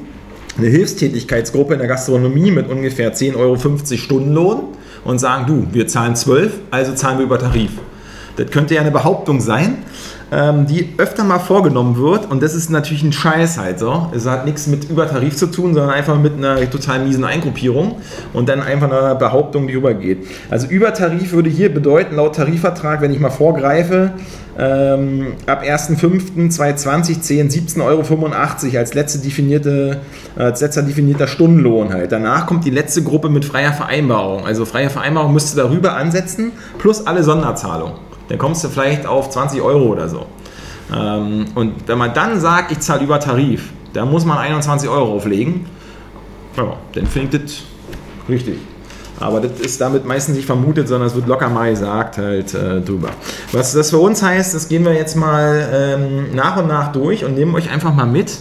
eine Hilfstätigkeitsgruppe in der Gastronomie mit ungefähr 10,50 Euro Stundenlohn und sagen, du, wir zahlen 12, also zahlen wir über Tarif. Das könnte ja eine Behauptung sein, ähm, die öfter mal vorgenommen wird und das ist natürlich ein Scheiß halt so. Es hat nichts mit Übertarif zu tun, sondern einfach mit einer total miesen Eingruppierung und dann einfach einer Behauptung, die übergeht. Also Übertarif würde hier bedeuten, laut Tarifvertrag, wenn ich mal vorgreife, ähm, ab 1.5.2020 10 17,85 Euro als letzte definierte, als letzter definierter Stundenlohn halt. Danach kommt die letzte Gruppe mit freier Vereinbarung. Also freie Vereinbarung müsste darüber ansetzen, plus alle Sonderzahlungen dann kommst du vielleicht auf 20 Euro oder so. Ähm, und wenn man dann sagt, ich zahle über Tarif, dann muss man 21 Euro auflegen. Ja, dann finde ich das richtig. Aber das ist damit meistens nicht vermutet, sondern es wird locker mal gesagt halt äh, drüber. Was das für uns heißt, das gehen wir jetzt mal ähm, nach und nach durch und nehmen euch einfach mal mit.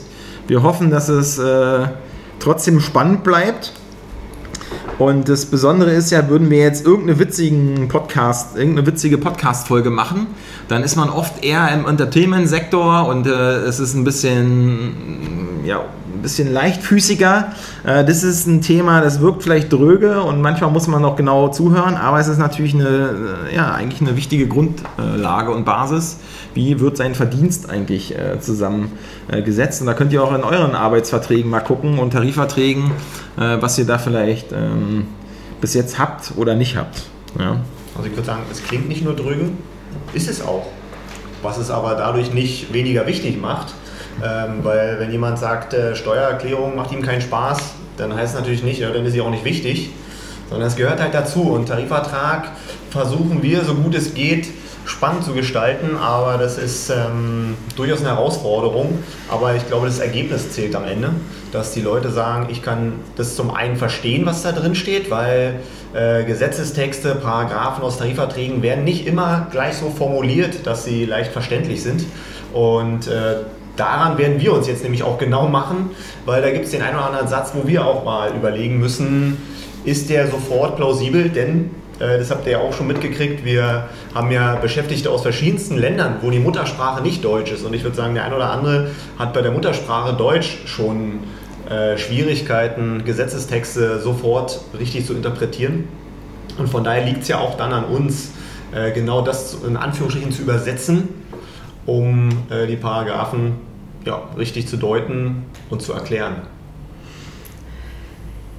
Wir hoffen, dass es äh, trotzdem spannend bleibt. Und das Besondere ist ja, würden wir jetzt irgendeine witzigen Podcast, irgendeine witzige Podcast-Folge machen, dann ist man oft eher im Entertainment-Sektor und äh, es ist ein bisschen, ja, bisschen leichtfüßiger. Äh, das ist ein Thema, das wirkt vielleicht dröge und manchmal muss man noch genau zuhören, aber es ist natürlich eine, äh, ja, eigentlich eine wichtige Grundlage und Basis. Wie wird sein Verdienst eigentlich äh, zusammengesetzt? Und da könnt ihr auch in euren Arbeitsverträgen mal gucken und Tarifverträgen, was ihr da vielleicht ähm, bis jetzt habt oder nicht habt. Ja. Also ich würde sagen, es klingt nicht nur dröge, ist es auch. Was es aber dadurch nicht weniger wichtig macht, ähm, weil wenn jemand sagt, äh, Steuererklärung macht ihm keinen Spaß, dann heißt es natürlich nicht, ja, dann ist sie auch nicht wichtig, sondern es gehört halt dazu. Und Tarifvertrag versuchen wir, so gut es geht, spannend zu gestalten, aber das ist ähm, durchaus eine Herausforderung. Aber ich glaube, das Ergebnis zählt am Ende, dass die Leute sagen, ich kann das zum einen verstehen, was da drin steht, weil äh, Gesetzestexte, Paragraphen aus Tarifverträgen werden nicht immer gleich so formuliert, dass sie leicht verständlich sind. Und äh, daran werden wir uns jetzt nämlich auch genau machen, weil da gibt es den einen oder anderen Satz, wo wir auch mal überlegen müssen, ist der sofort plausibel? Denn, äh, das habt ihr ja auch schon mitgekriegt, wir haben ja Beschäftigte aus verschiedensten Ländern, wo die Muttersprache nicht Deutsch ist. Und ich würde sagen, der eine oder andere hat bei der Muttersprache Deutsch schon äh, Schwierigkeiten, Gesetzestexte sofort richtig zu interpretieren. Und von daher liegt es ja auch dann an uns, äh, genau das in Anführungsstrichen zu übersetzen, um äh, die Paragraphen ja, richtig zu deuten und zu erklären.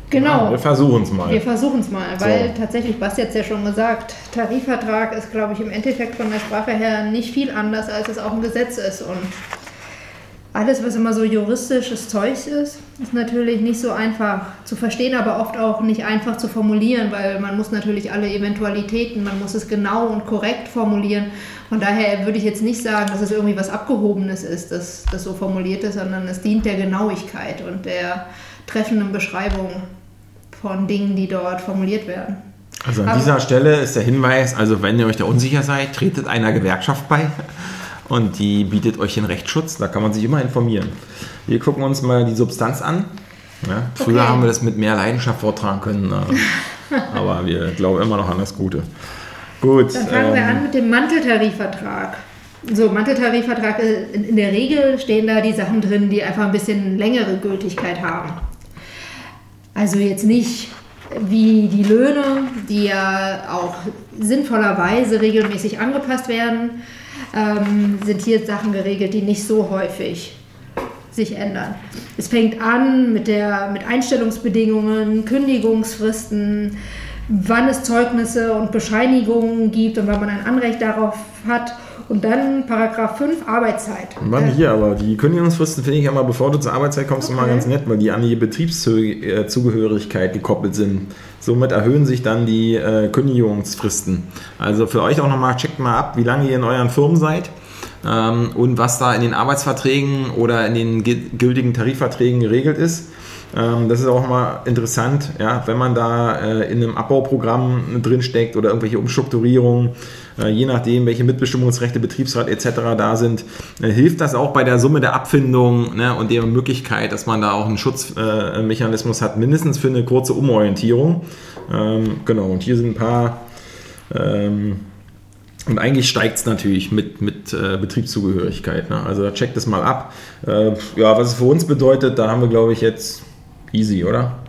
Genau. Ja, wir versuchen es mal. Wir versuchen es mal, weil so. tatsächlich, was jetzt ja schon gesagt, Tarifvertrag ist, glaube ich, im Endeffekt von der Sprache her nicht viel anders, als es auch ein Gesetz ist. Und alles, was immer so juristisches Zeug ist, ist natürlich nicht so einfach zu verstehen, aber oft auch nicht einfach zu formulieren, weil man muss natürlich alle Eventualitäten, man muss es genau und korrekt formulieren. Von daher würde ich jetzt nicht sagen, dass es irgendwie was Abgehobenes ist, dass das so formuliert ist, sondern es dient der Genauigkeit und der treffenden Beschreibung von Dingen, die dort formuliert werden. Also an aber dieser Stelle ist der Hinweis, also wenn ihr euch da unsicher seid, tretet einer Gewerkschaft bei und die bietet euch den Rechtsschutz. Da kann man sich immer informieren. Wir gucken uns mal die Substanz an. Ja, früher okay. haben wir das mit mehr Leidenschaft vortragen können, äh, [LAUGHS] aber wir glauben immer noch an das Gute. Gut. Dann fangen ähm, wir an mit dem Manteltarifvertrag. So, Manteltarifvertrag, äh, in, in der Regel stehen da die Sachen drin, die einfach ein bisschen längere Gültigkeit haben. Also jetzt nicht wie die Löhne, die ja auch sinnvollerweise regelmäßig angepasst werden, ähm, sind hier Sachen geregelt, die nicht so häufig sich ändern. Es fängt an mit, der, mit Einstellungsbedingungen, Kündigungsfristen, wann es Zeugnisse und Bescheinigungen gibt und wann man ein Anrecht darauf hat. Und dann Paragraph 5 Arbeitszeit. Mann, hier, aber die Kündigungsfristen finde ich mal, bevor du zur Arbeitszeit kommst, okay. immer ganz nett, weil die an die Betriebszugehörigkeit gekoppelt sind. Somit erhöhen sich dann die äh, Kündigungsfristen. Also für euch auch nochmal, checkt mal ab, wie lange ihr in euren Firmen seid ähm, und was da in den Arbeitsverträgen oder in den gültigen Tarifverträgen geregelt ist. Ähm, das ist auch mal interessant, ja, wenn man da äh, in einem Abbauprogramm drinsteckt oder irgendwelche Umstrukturierungen, je nachdem, welche Mitbestimmungsrechte, Betriebsrat etc. da sind, äh, hilft das auch bei der Summe der Abfindung ne, und der Möglichkeit, dass man da auch einen Schutzmechanismus hat, mindestens für eine kurze Umorientierung. Ähm, genau, und hier sind ein paar. Ähm, und eigentlich steigt es natürlich mit, mit äh, Betriebszugehörigkeit. Ne? Also checkt das mal ab. Äh, ja, was es für uns bedeutet, da haben wir, glaube ich, jetzt easy, oder?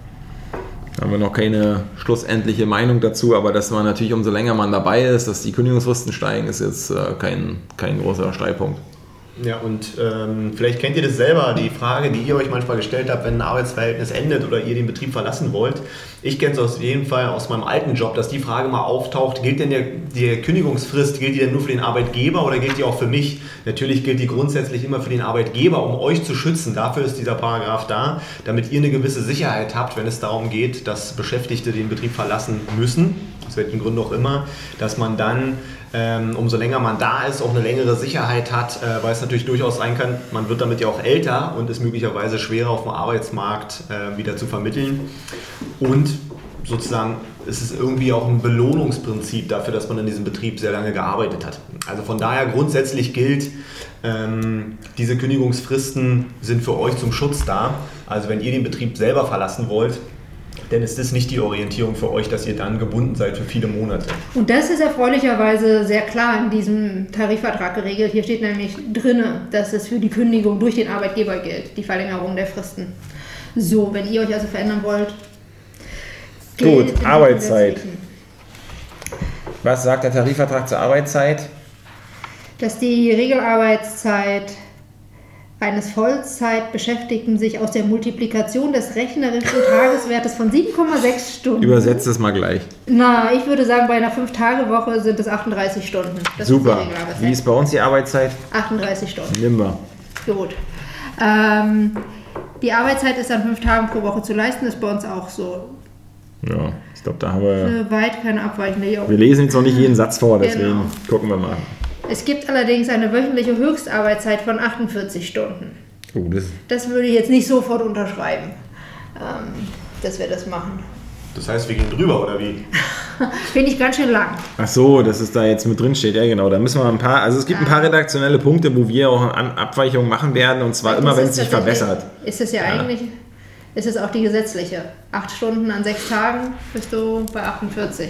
Da haben wir noch keine schlussendliche Meinung dazu, aber dass man natürlich, umso länger man dabei ist, dass die Kündigungsfristen steigen, ist jetzt äh, kein, kein großer Streitpunkt. Ja, und ähm, vielleicht kennt ihr das selber, die Frage, die ihr euch manchmal gestellt habt, wenn ein Arbeitsverhältnis endet oder ihr den Betrieb verlassen wollt. Ich kenne es auf jeden Fall aus meinem alten Job, dass die Frage mal auftaucht, gilt denn der, die Kündigungsfrist, gilt die denn nur für den Arbeitgeber oder gilt die auch für mich? Natürlich gilt die grundsätzlich immer für den Arbeitgeber, um euch zu schützen. Dafür ist dieser Paragraph da, damit ihr eine gewisse Sicherheit habt, wenn es darum geht, dass Beschäftigte den Betrieb verlassen müssen, aus welchen Gründen auch immer, dass man dann ähm, umso länger man da ist, auch eine längere Sicherheit hat, äh, weil es natürlich durchaus sein kann, man wird damit ja auch älter und ist möglicherweise schwerer auf dem Arbeitsmarkt äh, wieder zu vermitteln. Und sozusagen ist es irgendwie auch ein Belohnungsprinzip dafür, dass man in diesem Betrieb sehr lange gearbeitet hat. Also von daher grundsätzlich gilt, ähm, diese Kündigungsfristen sind für euch zum Schutz da. Also wenn ihr den Betrieb selber verlassen wollt, denn ist das nicht die Orientierung für euch, dass ihr dann gebunden seid für viele Monate. Und das ist erfreulicherweise sehr klar in diesem Tarifvertrag geregelt. Hier steht nämlich drin, dass es für die Kündigung durch den Arbeitgeber gilt, die Verlängerung der Fristen. So, wenn ihr euch also verändern wollt. Gut, Arbeitszeit. Was sagt der Tarifvertrag zur Arbeitszeit? Dass die Regelarbeitszeit eines Vollzeitbeschäftigten sich aus der Multiplikation des rechnerischen Tageswertes von 7,6 Stunden. Übersetzt es mal gleich. Na, ich würde sagen, bei einer 5-Tage-Woche sind es 38 Stunden. Das Super. Ist. Wie ist bei uns die Arbeitszeit? 38 Stunden. Nimm mal. Gut. Ähm, die Arbeitszeit ist an fünf Tagen pro Woche zu leisten, ist bei uns auch so. Ja, ich glaube, da haben wir. Weit keine abweichende Jo. Wir lesen jetzt noch nicht jeden Satz vor, deswegen Genau. gucken wir mal. Es gibt allerdings eine wöchentliche Höchstarbeitszeit von 48 Stunden. Oh, das, Das würde ich jetzt nicht sofort unterschreiben, ähm, dass wir das machen. Das heißt, wir gehen drüber, oder wie? [LAUGHS] Finde ich ganz schön lang. ach so, dass es da jetzt mit drin steht. Ja, genau. Da müssen wir ein paar. Also, es gibt ein paar redaktionelle Punkte, wo wir auch Abweichungen machen werden und zwar immer, Das wenn ist es sich verbessert. Ist es ja, Ja. eigentlich, ist es auch die gesetzliche. Acht Stunden an sechs Tagen bist du bei 48.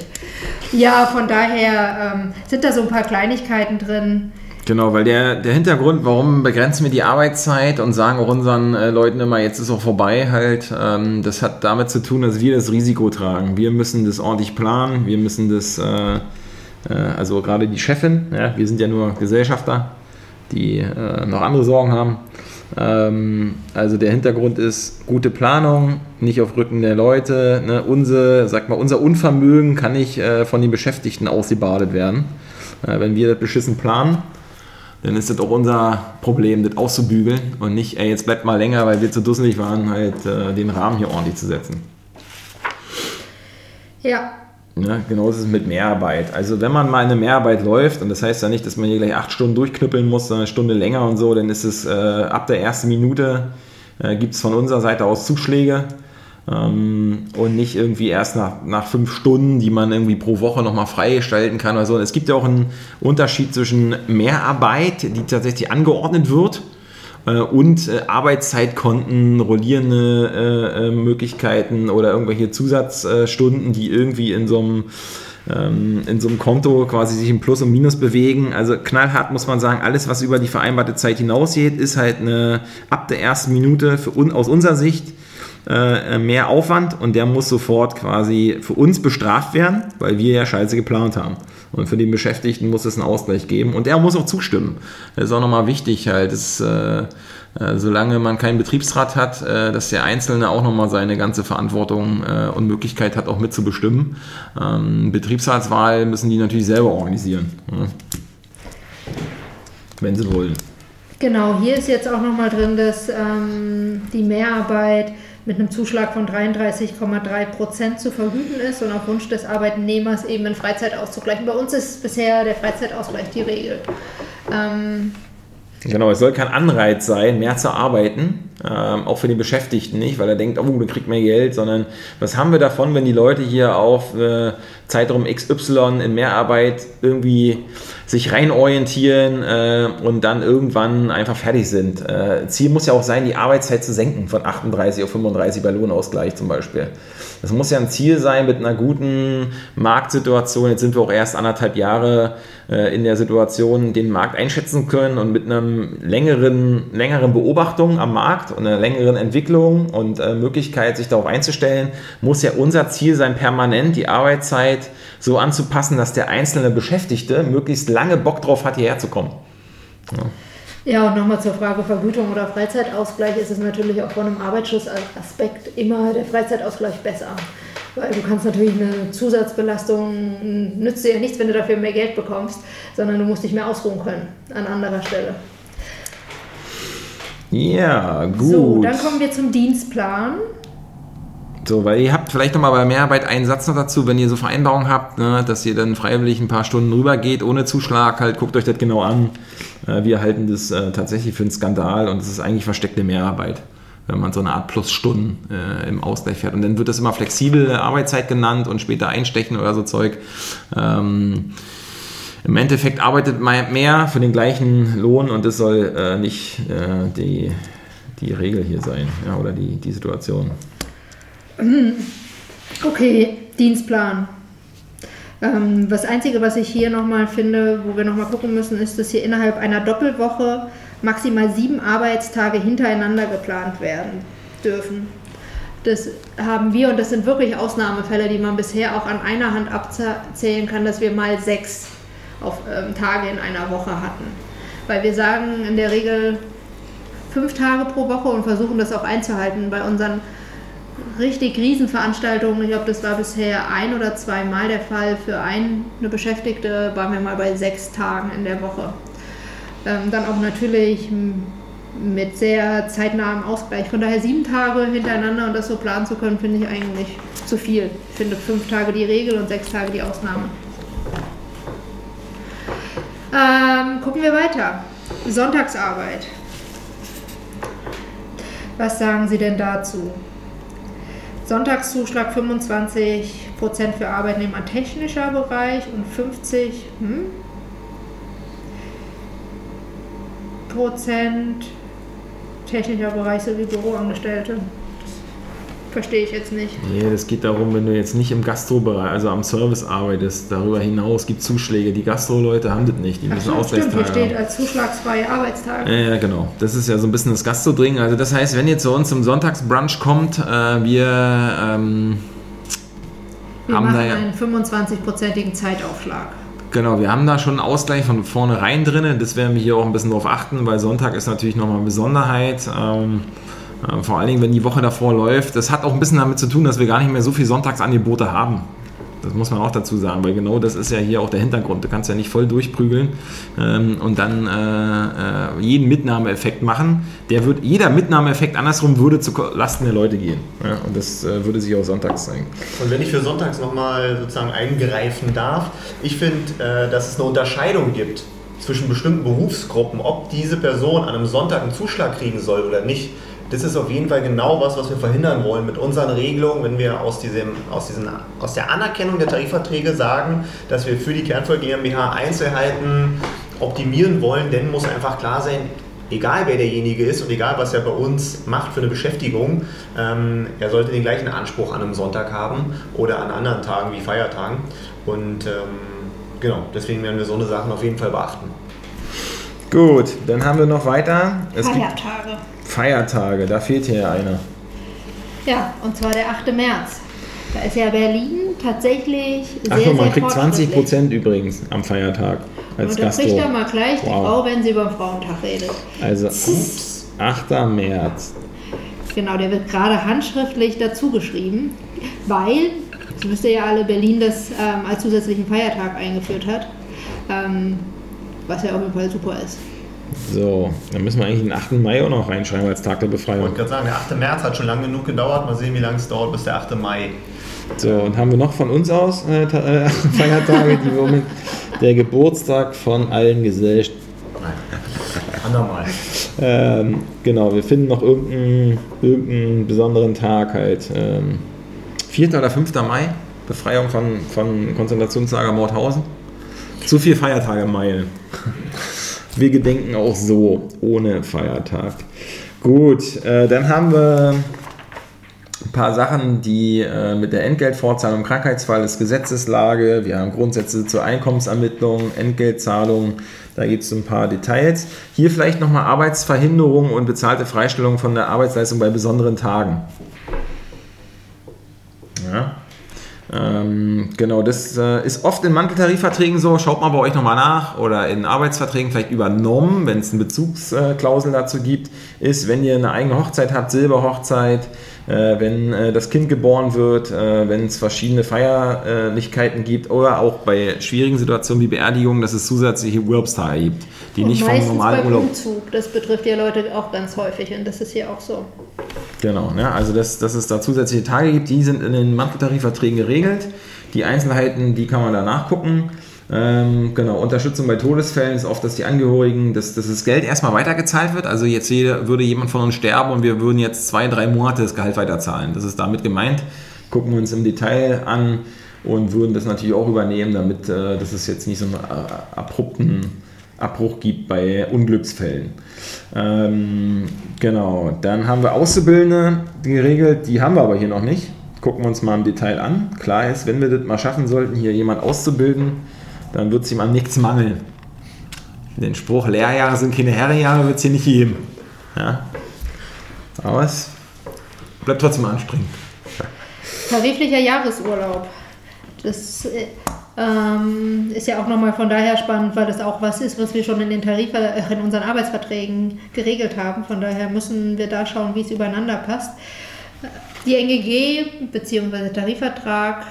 Ja, von daher ähm, sind da so ein paar Kleinigkeiten drin. Genau, weil der, der Hintergrund, warum begrenzen wir die Arbeitszeit und sagen auch unseren äh, Leuten immer, jetzt ist auch vorbei, halt, ähm, das hat damit zu tun, dass wir das Risiko tragen. Wir müssen das ordentlich planen, wir müssen das, äh, äh, also gerade die Chefin, ja, wir sind ja nur Gesellschafter, die äh, noch andere Sorgen haben. Ähm, also der Hintergrund ist gute Planung, nicht auf Rücken der Leute. Ne? Unser, sag mal, unser Unvermögen kann nicht äh, von den Beschäftigten ausgebadet werden. Äh, wenn wir das beschissen planen, dann ist das auch unser Problem, das auszubügeln und nicht, ey, jetzt bleibt mal länger, weil wir zu dusselig waren, halt äh, den Rahmen hier ordentlich zu setzen. Ja, Ne? Genauso ist es mit Mehrarbeit. Also wenn man mal eine Mehrarbeit läuft, und das heißt ja nicht, dass man hier gleich acht Stunden durchknüppeln muss, sondern eine Stunde länger und so, dann ist es äh, ab der ersten Minute, äh, gibt es von unserer Seite aus Zuschläge. Ähm, und nicht irgendwie erst nach, nach fünf Stunden, die man irgendwie pro Woche nochmal freigestalten kann oder so. Es gibt ja auch einen Unterschied zwischen Mehrarbeit, die tatsächlich angeordnet wird, und äh, Arbeitszeitkonten, rollierende äh, äh, Möglichkeiten oder irgendwelche Zusatzstunden, die irgendwie in so einem ähm, in so einem Konto quasi sich im Plus und Minus bewegen. Also knallhart muss man sagen, alles, was über die vereinbarte Zeit hinausgeht, ist halt eine ab der ersten Minute für aus unserer Sicht äh, mehr Aufwand und der muss sofort quasi für uns bestraft werden, weil wir ja scheiße geplant haben. Und für den Beschäftigten muss es einen Ausgleich geben und er muss auch zustimmen. Das ist auch nochmal wichtig halt, dass, äh, äh, solange man keinen Betriebsrat hat, äh, dass der Einzelne auch nochmal seine ganze Verantwortung äh, und Möglichkeit hat, auch mitzubestimmen. Ähm, Betriebsratswahl müssen die natürlich selber organisieren, ne? wenn sie wollen. Genau, hier ist jetzt auch nochmal drin, dass ähm, die Mehrarbeit mit einem Zuschlag von 33,3 Prozent zu vergüten ist und auf Wunsch des Arbeitnehmers eben einen Freizeit auszugleichen. Bei uns ist bisher der Freizeitausgleich die Regel. Ähm, Genau, es soll kein Anreiz sein, mehr zu arbeiten, ähm, auch für den Beschäftigten nicht, weil er denkt, oh, der kriegt mehr Geld, sondern was haben wir davon, wenn die Leute hier auf äh, Zeitraum XY in Mehrarbeit irgendwie sich reinorientieren äh, und dann irgendwann einfach fertig sind. Äh, Ziel muss ja auch sein, die Arbeitszeit zu senken von 38 auf 35 bei Lohnausgleich zum Beispiel. Das muss ja ein Ziel sein mit einer guten Marktsituation. Jetzt sind wir auch erst anderthalb Jahre äh, in der Situation, den Markt einschätzen können und mit einem längeren, längeren Beobachtung am Markt und einer längeren Entwicklung und äh, Möglichkeit, sich darauf einzustellen, muss ja unser Ziel sein, permanent die Arbeitszeit so anzupassen, dass der einzelne Beschäftigte möglichst lange Bock drauf hat, hierher zu kommen. ja, und nochmal zur Frage Vergütung oder Freizeitausgleich ist es natürlich auch von einem Arbeitsschutzaspekt immer der Freizeitausgleich besser. Weil du kannst natürlich eine Zusatzbelastung, nützt dir ja nichts, wenn du dafür mehr Geld bekommst, sondern du musst dich mehr ausruhen können an anderer Stelle. Ja, gut. So, dann kommen wir zum Dienstplan. So, weil ihr habt vielleicht nochmal bei Mehrarbeit einen Satz noch dazu, wenn ihr so Vereinbarungen habt, ne, dass ihr dann freiwillig ein paar Stunden rüber geht, ohne Zuschlag, halt guckt euch das genau an. Äh, wir halten das äh, tatsächlich für einen Skandal und es ist eigentlich versteckte Mehrarbeit, wenn man so eine Art Plusstunden äh, im Ausgleich fährt. Und dann wird das immer flexible Arbeitszeit genannt und später einstechen oder so Zeug. Ähm, Im Endeffekt arbeitet man mehr für den gleichen Lohn und das soll äh, nicht äh, die, die Regel hier sein ja, oder die, die Situation. [CLEARS THROAT] Okay, Dienstplan. Ähm, das Einzige, was ich hier nochmal finde, wo wir nochmal gucken müssen, ist, dass hier innerhalb einer Doppelwoche maximal sieben Arbeitstage hintereinander geplant werden dürfen. das haben wir, und das sind wirklich Ausnahmefälle, die man bisher auch an einer Hand abzählen kann, dass wir mal sechs auf, ähm, Tage in einer Woche hatten. Weil wir sagen in der Regel fünf Tage pro Woche und versuchen das auch einzuhalten. Bei unseren richtig Riesenveranstaltungen, ich glaube, das war bisher ein oder zweimal der Fall, für eine Beschäftigte waren wir mal bei sechs Tagen in der Woche. Ähm, dann auch natürlich mit sehr zeitnahem Ausgleich. Von daher sieben Tage hintereinander und das so planen zu können, finde ich eigentlich zu viel. Ich finde fünf Tage die Regel und sechs Tage die Ausnahme. Ähm, gucken wir weiter. Sonntagsarbeit. Was sagen Sie denn dazu? Sonntagszuschlag 25% für Arbeitnehmer technischer Bereich und 50 hm, Prozent technischer Bereich sowie Büroangestellte. Verstehe ich jetzt nicht. Nee, das geht darum, wenn du jetzt nicht im Gastrobereich, also am Service arbeitest, darüber hinaus gibt es Zuschläge. Die Gastro-Leute haben das nicht, die müssen Ausgleichstage Stimmt, hier steht als zuschlagsfreie Arbeitstage. Ja, ja, genau. Das ist ja so ein bisschen das Gastro-Dring. Also das heißt, wenn ihr zu uns zum Sonntagsbrunch kommt, äh, wir ähm, wir haben machen da ja, einen 25-prozentigen Zeitaufschlag. Genau, wir haben da schon einen Ausgleich von vornherein drin. Das werden wir hier auch ein bisschen drauf achten, weil Sonntag ist natürlich nochmal eine Besonderheit. Ähm, äh, vor allen Dingen, wenn die Woche davor läuft. Das hat auch ein bisschen damit zu tun, dass wir gar nicht mehr so viele Sonntagsangebote haben. Das muss man auch dazu sagen, weil genau das ist ja hier auch der Hintergrund. Du kannst ja nicht voll durchprügeln ähm, und dann äh, äh, jeden Mitnahmeeffekt machen. Der wird, jeder Mitnahmeeffekt andersrum würde zu Lasten der Leute gehen. Ja, und das äh, würde sich auch sonntags zeigen. Und wenn ich für sonntags nochmal sozusagen eingreifen darf, ich finde, äh, dass es eine Unterscheidung gibt zwischen bestimmten Berufsgruppen, ob diese Person an einem Sonntag einen Zuschlag kriegen soll oder nicht das ist auf jeden Fall genau was, was wir verhindern wollen mit unseren Regelungen, wenn wir aus, diesem, aus, diesen, aus der Anerkennung der Tarifverträge sagen, dass wir für die Kernvoll GmbH Einzelheiten optimieren wollen, denn muss einfach klar sein, egal wer derjenige ist und egal was er bei uns macht für eine Beschäftigung, ähm, er sollte den gleichen Anspruch an einem Sonntag haben oder an anderen Tagen wie Feiertagen. Und ähm, genau, deswegen werden wir so eine Sachen auf jeden Fall beachten. Gut, dann haben wir noch weiter. Es Feiertage. Feiertage, da fehlt hier einer. Ja, und zwar der 8. März. Da ist ja Berlin tatsächlich sehr, Ach, man sehr kriegt 20 Prozent übrigens am Feiertag als Und da kriegt er mal gleich wow. die Frau, wenn sie über den Frauentag redet. Also, ups, 8. März. Genau, der wird gerade handschriftlich dazu geschrieben, weil, das wisst ihr ja alle, Berlin das ähm, als zusätzlichen Feiertag eingeführt hat. Ähm, was ja auf jeden Fall super ist. So, dann müssen wir eigentlich den 8. Mai auch noch reinschreiben als Tag der Befreiung. Ich wollte gerade sagen, der 8. März hat schon lange genug gedauert. Mal sehen, wie lange es dauert bis der 8. Mai. So, und haben wir noch von uns aus äh, äh, [LAUGHS] Feiertage, die wir mit der Geburtstag von allen Gesellschaften. Andermal. Ähm, genau, wir finden noch irgendeinen, irgendeinen besonderen Tag halt. Ähm, 4. oder 5. Mai, Befreiung von, von Konzentrationslager Mordhausen. Zu viel Feiertage Mai. Wir gedenken auch so, ohne Feiertag. Gut, äh, dann haben wir ein paar Sachen, die äh, mit der Entgeltfortzahlung im Krankheitsfall des Gesetzeslage, wir haben Grundsätze zur Einkommensermittlung, Entgeltzahlung, da gibt es ein paar Details. Hier vielleicht nochmal Arbeitsverhinderung und bezahlte Freistellung von der Arbeitsleistung bei besonderen Tagen. Ja. Ähm, genau, das äh, ist oft in Manteltarifverträgen so. Schaut mal bei euch nochmal nach oder in Arbeitsverträgen vielleicht übernommen, wenn es eine Bezugsklausel dazu gibt, ist, wenn ihr eine eigene Hochzeit habt, Silberhochzeit, äh, wenn äh, das Kind geboren wird, äh, wenn es verschiedene Feierlichkeiten gibt oder auch bei schwierigen Situationen wie Beerdigungen, dass es zusätzliche Urlaubstage gibt, die und nicht vom normalen Urlaub. Umzug, das betrifft ja Leute auch ganz häufig und das ist hier auch so. Genau, ne? also dass, dass es da zusätzliche Tage gibt, die sind in den Manteltarifverträgen geregelt. Die Einzelheiten, die kann man da nachgucken. Ähm, genau, Unterstützung bei Todesfällen ist oft, dass die Angehörigen, dass, dass das Geld erstmal weitergezahlt wird. Also jetzt jeder, würde jemand von uns sterben und wir würden jetzt zwei, drei Monate das Gehalt weiterzahlen. Das ist damit gemeint. Gucken wir uns im Detail an und würden das natürlich auch übernehmen, damit äh, dass es jetzt nicht so einen äh, abrupten Abbruch gibt bei Unglücksfällen. Ähm, genau, dann haben wir Auszubildende geregelt, die haben wir aber hier noch nicht. Gucken wir uns mal im Detail an. Klar ist, wenn wir das mal schaffen sollten, hier jemand auszubilden, dann wird es ihm an nichts mangeln. Den Spruch, Lehrjahre sind keine Herrenjahre, wird es hier nicht geben. Ja. Aber es bleibt trotzdem anstrengend. Tariflicher Jahresurlaub. Das äh, ähm, ist ja auch nochmal von daher spannend, weil das auch was ist, was wir schon in den Tarif äh, in unseren Arbeitsverträgen geregelt haben. Von daher müssen wir da schauen, wie es übereinander passt. Die NGG bzw. Tarifvertrag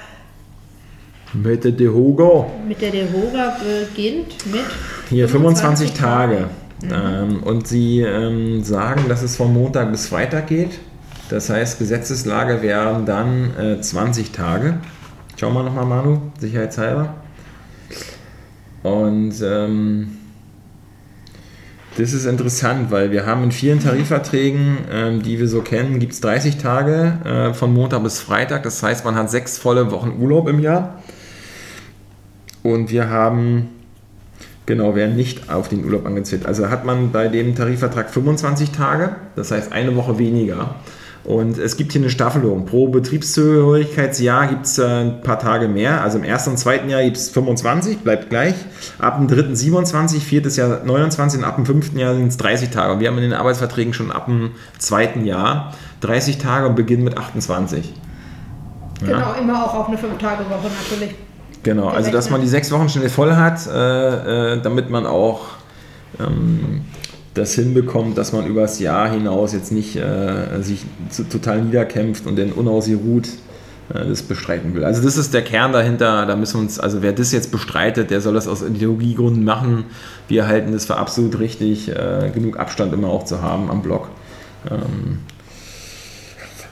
mit der DEHOGA. Mit der DEHOGA beginnt mit hier 25, 25 Tage. Mhm. Ähm, und sie ähm, sagen, dass es von Montag bis Freitag geht. Das heißt, Gesetzeslage wären dann äh, 20 Tage. Schauen wir nochmal, Manu, sicherheitshalber. Und ähm, das ist interessant, weil wir haben in vielen Tarifverträgen, ähm, die wir so kennen, gibt es 30 Tage äh, von Montag bis Freitag. Das heißt, man hat sechs volle Wochen Urlaub im Jahr. Und wir haben, genau, werden nicht auf den Urlaub angezählt. Also hat man bei dem Tarifvertrag 25 Tage, das heißt eine Woche weniger. Und es gibt hier eine Staffelung. Pro Betriebszugehörigkeitsjahr gibt es äh, ein paar Tage mehr. Also im ersten und zweiten Jahr gibt es 25, bleibt gleich. Ab dem dritten 27, viertes Jahr 29 und ab dem fünften Jahr sind es 30 Tage. Und wir haben in den Arbeitsverträgen schon ab dem zweiten Jahr 30 Tage und beginnen mit 28. Ja. Genau, immer auch auf eine 5-Tage-Woche natürlich. Genau, also dass man die sechs Wochen schnell voll hat, äh, äh, damit man auch ähm, das hinbekommt, dass man übers Jahr hinaus jetzt nicht äh, sich total niederkämpft und dann unausgeruht äh, das bestreiten will. Also das ist der Kern dahinter, da müssen wir uns, also wer das jetzt bestreitet, der soll das aus Ideologiegründen machen. Wir halten das für absolut richtig, äh, genug Abstand immer auch zu haben am Blog. Ähm,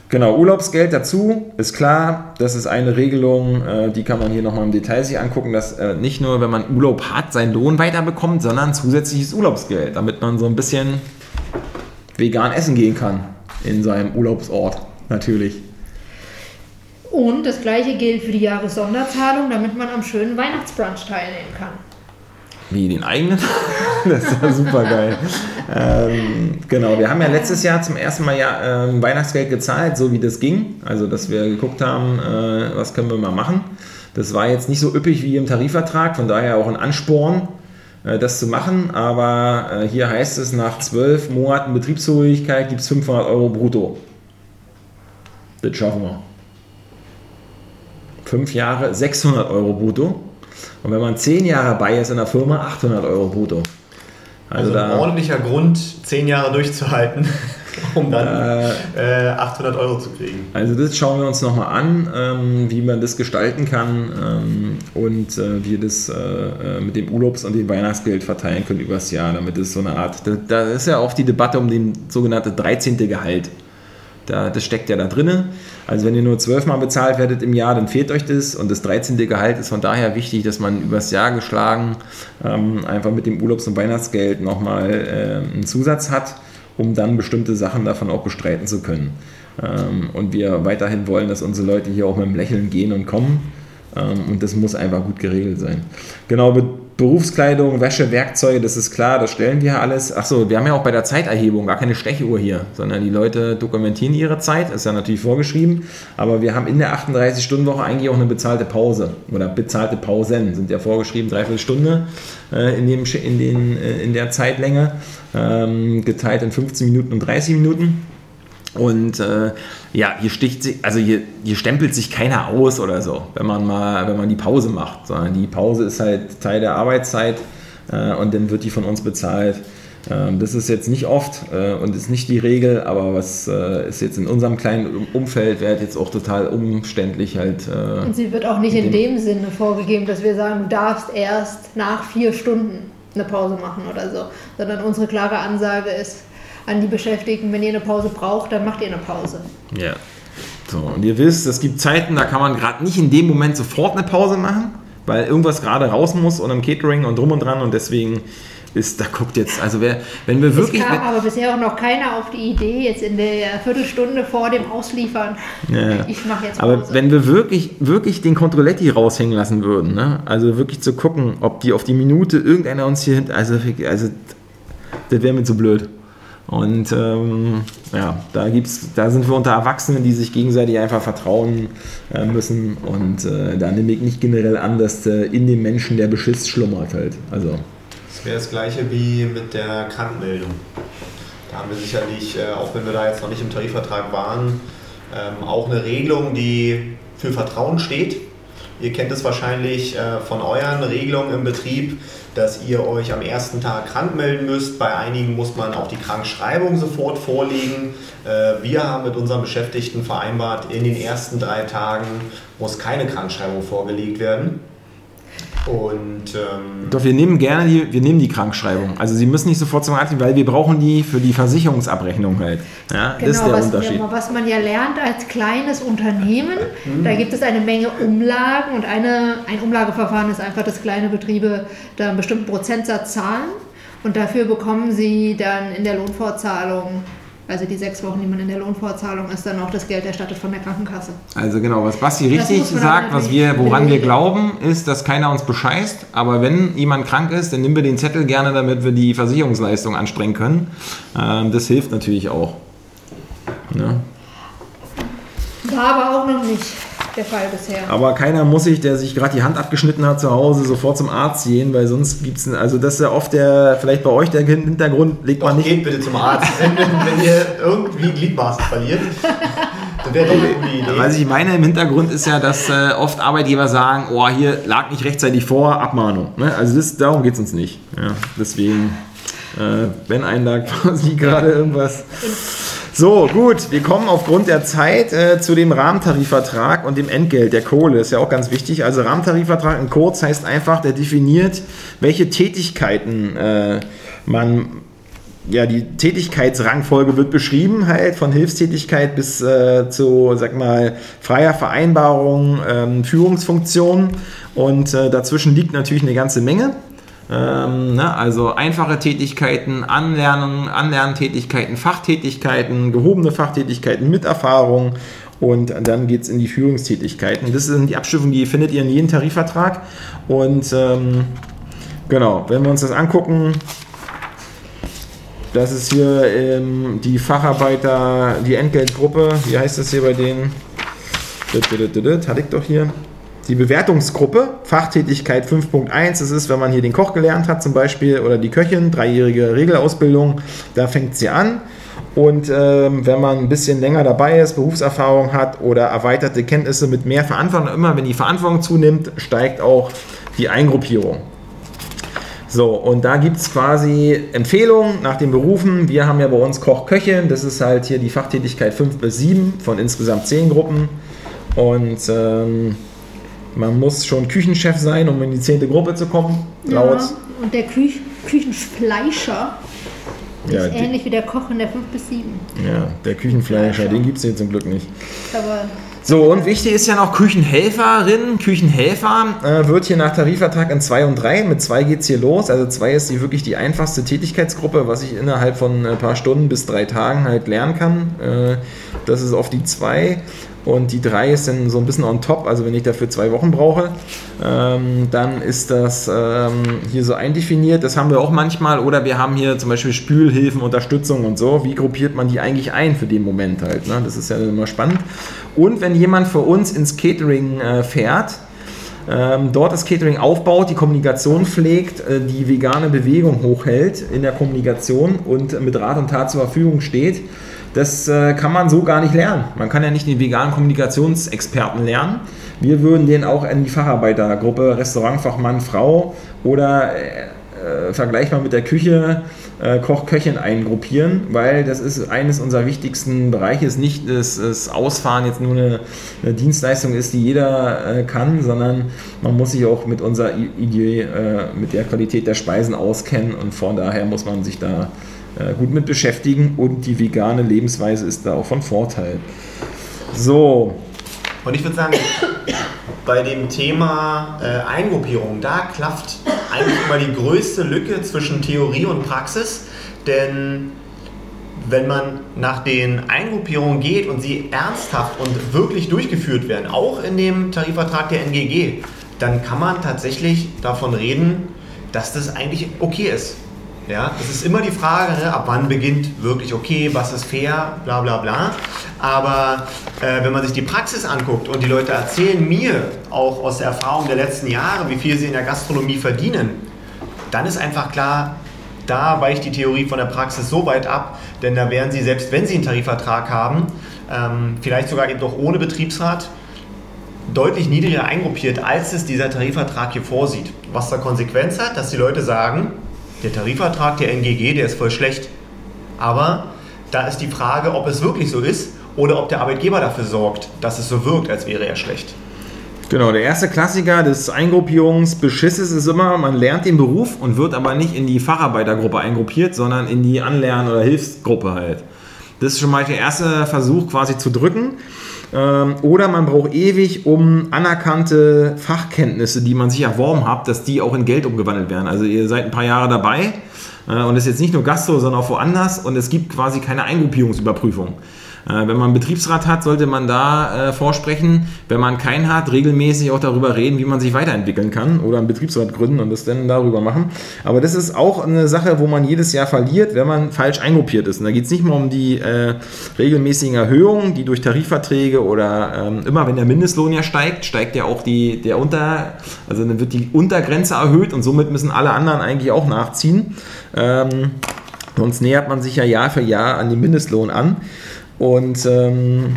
Genau, Urlaubsgeld dazu, ist klar, das ist eine Regelung, äh, die kann man hier nochmal im Detail sich angucken, dass äh, nicht nur, wenn man Urlaub hat, seinen Lohn weiterbekommt, sondern zusätzliches Urlaubsgeld, damit man so ein bisschen vegan essen gehen kann in seinem Urlaubsort, natürlich. Und das gleiche gilt für die Jahressonderzahlung, damit man am schönen Weihnachtsbrunch teilnehmen kann. Wie den eigenen? [LAUGHS] das ja super geil. ähm, genau, wir haben ja letztes Jahr zum ersten Mal ja, ähm, Weihnachtsgeld gezahlt, so wie das ging. Also, dass wir geguckt haben, äh, was können wir mal machen. Das war jetzt nicht so üppig wie im Tarifvertrag, von daher auch ein Ansporn, äh, das zu machen. Aber äh, hier heißt es, nach zwölf Monaten Betriebsfähigkeit gibt es 500 Euro brutto. Das schaffen wir. Fünf Jahre 600 Euro brutto. Und wenn man zehn Jahre bei ist in der Firma, 800 Euro brutto. Also, also ein ordentlicher Grund, zehn Jahre durchzuhalten, [LAUGHS] um dann äh, 800 Euro zu kriegen. Also das schauen wir uns nochmal an, ähm, wie man das gestalten kann ähm, und äh, wie das äh, äh, mit dem Urlaubs- und dem Weihnachtsgeld verteilen können übers Jahr, damit es so eine Art, da, da ist ja auch die Debatte um den sogenannten 13. Gehalt. Da, das steckt ja da drinnen. Also wenn ihr nur zwölfmal bezahlt werdet im Jahr, dann fehlt euch das. Und das 13. Gehalt ist von daher wichtig, dass man übers Jahr geschlagen ähm, einfach mit dem Urlaubs- und Weihnachtsgeld nochmal äh, einen Zusatz hat, um dann bestimmte Sachen davon auch bestreiten zu können. Ähm, und wir weiterhin wollen, dass unsere Leute hier auch mit dem Lächeln gehen und kommen. Ähm, und das muss einfach gut geregelt sein. Genau, Berufskleidung, Wäsche, Werkzeuge, das ist klar, das stellen wir alles. Achso, wir haben ja auch bei der Zeiterhebung gar keine Stechuhr hier, sondern die Leute dokumentieren ihre Zeit, ist ja natürlich vorgeschrieben, aber wir haben in der 38-Stunden-Woche eigentlich auch eine bezahlte Pause oder bezahlte Pausen, sind ja vorgeschrieben, dreiviertel Stunde äh, in, dem, in, den, äh, in der Zeitlänge, ähm, geteilt in 15 Minuten und 30 Minuten. Und äh, ja, hier sticht sich, also hier, hier stempelt sich keiner aus oder so, wenn man mal, wenn man die Pause macht, sondern die Pause ist halt Teil der Arbeitszeit äh, und dann wird die von uns bezahlt. Ähm, das ist jetzt nicht oft äh, und ist nicht die Regel, aber was äh, ist jetzt in unserem kleinen Umfeld, wäre jetzt auch total umständlich halt. Äh, und sie wird auch nicht in dem Sinne vorgegeben, dass wir sagen, du darfst erst nach vier Stunden eine Pause machen oder so, sondern unsere klare Ansage ist, an die Beschäftigten, wenn ihr eine Pause braucht, dann macht ihr eine Pause. Ja. So, und ihr wisst, es gibt Zeiten, da kann man gerade nicht in dem Moment sofort eine Pause machen, weil irgendwas gerade raus muss und im Catering und drum und dran und deswegen ist, da guckt jetzt, also wer, wenn wir wirklich. Es kam aber bisher auch noch keiner auf die Idee, jetzt in der Viertelstunde vor dem Ausliefern, ja. ich mache jetzt Pause. Aber wenn wir wirklich, wirklich den Controletti raushängen lassen würden, ne? also wirklich zu gucken, ob die auf die Minute irgendeiner uns hier hinten, also, also das wäre mir zu blöd. Und ähm, ja, da, gibt's, da sind wir unter Erwachsenen, die sich gegenseitig einfach vertrauen äh, müssen. Und äh, da nehme ich nicht generell an, dass äh, in dem Menschen der Beschiss schlummert halt. Also. Das wäre das gleiche wie mit der Krankmeldung. Da haben wir sicherlich, äh, auch wenn wir da jetzt noch nicht im Tarifvertrag waren, ähm, auch eine Regelung, die für Vertrauen steht. Ihr kennt es wahrscheinlich äh, von euren Regelungen im Betrieb, dass ihr euch am ersten Tag krank melden müsst. Bei einigen muss man auch die Krankschreibung sofort vorlegen. Äh, wir haben mit unseren Beschäftigten vereinbart, in den ersten drei Tagen muss keine Krankschreibung vorgelegt werden. Und, ähm Doch, wir nehmen gerne die, wir nehmen die Krankschreibung. Also Sie müssen nicht sofort zum Arzt, weil wir brauchen die für die Versicherungsabrechnung halt. Ja, genau, das ist genau, der was, Unterschied. was man ja lernt als kleines Unternehmen, mhm. da gibt es eine Menge Umlagen und eine, ein Umlageverfahren ist einfach, dass kleine Betriebe da einen bestimmten Prozentsatz zahlen und dafür bekommen sie dann in der Lohnfortzahlung also die sechs Wochen, die man in der Lohnfortzahlung ist, dann auch das Geld erstattet von der Krankenkasse. Also genau, was Basti richtig sagt, was wir, woran wir glauben, ist, dass keiner uns bescheißt. Aber wenn jemand krank ist, dann nehmen wir den Zettel gerne, damit wir die Versicherungsleistung ansprengen können. Ähm, das hilft natürlich auch. Ja. War aber auch noch nicht der Fall bisher. Aber keiner muss sich, der sich gerade die Hand abgeschnitten hat zu Hause, sofort zum Arzt gehen, weil sonst gibt es, also das ist ja oft der, vielleicht bei euch der Hintergrund, legt Doch, man nicht. Geht bitte zum Arzt, wenn, wenn ihr irgendwie Gliedmaßen verliert. Dann wäre doch irgendwie Idee. Was ich meine im Hintergrund ist ja, dass äh, oft Arbeitgeber sagen, oh, hier lag nicht rechtzeitig vor, Abmahnung. Ne? Also das, darum geht es uns nicht. Ja, deswegen, äh, wenn ein da quasi [LAUGHS] gerade irgendwas so, gut, wir kommen aufgrund der Zeit äh, zu dem Rahmentarifvertrag und dem Entgelt der Kohle. Ist ja auch ganz wichtig. Also Rahmentarifvertrag in kurz heißt einfach, der definiert, welche Tätigkeiten äh, man ja, die Tätigkeitsrangfolge wird beschrieben, halt von Hilfstätigkeit bis äh, zu, sag mal, freier Vereinbarung, ähm, Führungsfunktion und äh, dazwischen liegt natürlich eine ganze Menge. Ähm, ne, also einfache Tätigkeiten, Anlernen, Anlerntätigkeiten, Fachtätigkeiten, gehobene Fachtätigkeiten mit Erfahrung und dann geht es in die Führungstätigkeiten. Das sind die Abstufungen, die findet ihr in jedem Tarifvertrag. Und ähm, genau, wenn wir uns das angucken, das ist hier ähm, die Facharbeiter, die Entgeltgruppe. Wie heißt das hier bei denen? Das hatte ich doch hier die Bewertungsgruppe, Fachtätigkeit 5.1, das ist, wenn man hier den Koch gelernt hat zum Beispiel oder die Köchin, dreijährige Regelausbildung, da fängt sie an. Und ähm, wenn man ein bisschen länger dabei ist, Berufserfahrung hat oder erweiterte Kenntnisse mit mehr Verantwortung, immer wenn die Verantwortung zunimmt, steigt auch die Eingruppierung. So, und da gibt es quasi Empfehlungen nach den Berufen. Wir haben ja bei uns Koch, Köchin, das ist halt hier die Fachtätigkeit 5 bis 7 von insgesamt 10 Gruppen. Und ähm, man muss schon Küchenchef sein, um in die zehnte Gruppe zu kommen. Ja, und der Küch Küchenfleischer ja, ist ähnlich wie der Koch in der 5 bis 7. Ja, der Küchenfleischer, den gibt es hier zum Glück nicht. Aber so, und wichtig ist ja noch Küchenhelferin. Küchenhelfer äh, wird hier nach Tarifvertrag in 2 und 3. Mit 2 geht es hier los. Also 2 ist die wirklich die einfachste Tätigkeitsgruppe, was ich innerhalb von ein paar Stunden bis drei Tagen halt lernen kann. Äh, das ist auf die 2. Und die 3 ist dann so ein bisschen on top, also wenn ich dafür zwei Wochen brauche, ähm, dann ist das ähm, hier so eindefiniert. Das haben wir auch manchmal. Oder wir haben hier zum Beispiel Spülhilfen, Unterstützung und so. Wie gruppiert man die eigentlich ein für den Moment halt? Ne? Das ist ja immer spannend. Und wenn jemand für uns ins Catering äh, fährt, ähm, dort das Catering aufbaut, die Kommunikation pflegt, äh, die vegane Bewegung hochhält in der Kommunikation und mit Rat und Tat zur Verfügung steht, das äh, kann man so gar nicht lernen. Man kann ja nicht den veganen Kommunikationsexperten lernen. Wir würden den auch in die Facharbeitergruppe Restaurantfachmann, Frau oder vergleichbar mit der Küche äh, Koch, Köchin eingruppieren, weil das ist eines unserer wichtigsten Bereiche. Nicht dass das Ausfahren jetzt nur eine, eine Dienstleistung ist, die jeder äh, kann, sondern man muss sich auch mit unserer Idee, äh, mit der Qualität der Speisen auskennen und von daher muss man sich da äh, gut mit beschäftigen und die vegane Lebensweise ist da auch von Vorteil. So. Und ich würde sagen, bei dem Thema äh, Eingruppierung, da klafft eigentlich immer die größte Lücke zwischen Theorie und Praxis, denn wenn man nach den Eingruppierungen geht und sie ernsthaft und wirklich durchgeführt werden, auch in dem Tarifvertrag der NGG, dann kann man tatsächlich davon reden, dass das eigentlich okay ist. Ja, es ist immer die Frage, ne, ab wann beginnt wirklich okay, was ist fair, bla bla bla. Aber äh, wenn man sich die Praxis anguckt und die Leute erzählen mir auch aus der Erfahrung der letzten Jahre, wie viel sie in der Gastronomie verdienen, dann ist einfach klar, da weicht die Theorie von der Praxis so weit ab, denn da werden sie, selbst wenn sie einen Tarifvertrag haben, ähm, vielleicht sogar eben doch ohne Betriebsrat, deutlich niedriger eingruppiert, als es dieser Tarifvertrag hier vorsieht. Was da Konsequenz hat, dass die Leute sagen, der Tarifvertrag der NGG, der ist voll schlecht. Aber da ist die Frage, ob es wirklich so ist oder ob der Arbeitgeber dafür sorgt, dass es so wirkt, als wäre er schlecht. Genau, der erste Klassiker des Eingruppierungsbeschisses ist immer, man lernt den Beruf und wird aber nicht in die Facharbeitergruppe eingruppiert, sondern in die Anlern- oder Hilfsgruppe halt. Das ist schon mal der erste Versuch quasi zu drücken. Ähm, oder man braucht ewig, um anerkannte Fachkenntnisse, die man sich erworben hat, dass die auch in Geld umgewandelt werden. Also ihr seid ein paar Jahre dabei äh, und es ist jetzt nicht nur Gastro, sondern auch woanders und es gibt quasi keine Eingruppierungsüberprüfung. Äh, wenn man einen Betriebsrat hat, sollte man da äh, vorsprechen. Wenn man keinen hat, regelmäßig auch darüber reden, wie man sich weiterentwickeln kann oder einen Betriebsrat gründen und das dann darüber machen. Aber das ist auch eine Sache, wo man jedes Jahr verliert, wenn man falsch eingruppiert ist. Und da geht es nicht mehr um die äh, regelmäßigen Erhöhungen, die durch Tarifverträge oder ähm, immer wenn der Mindestlohn ja steigt, steigt ja auch die, der Unter, also dann wird die Untergrenze erhöht und somit müssen alle anderen eigentlich auch nachziehen. Ähm, sonst nähert man sich ja Jahr für Jahr an den Mindestlohn an. Und ähm,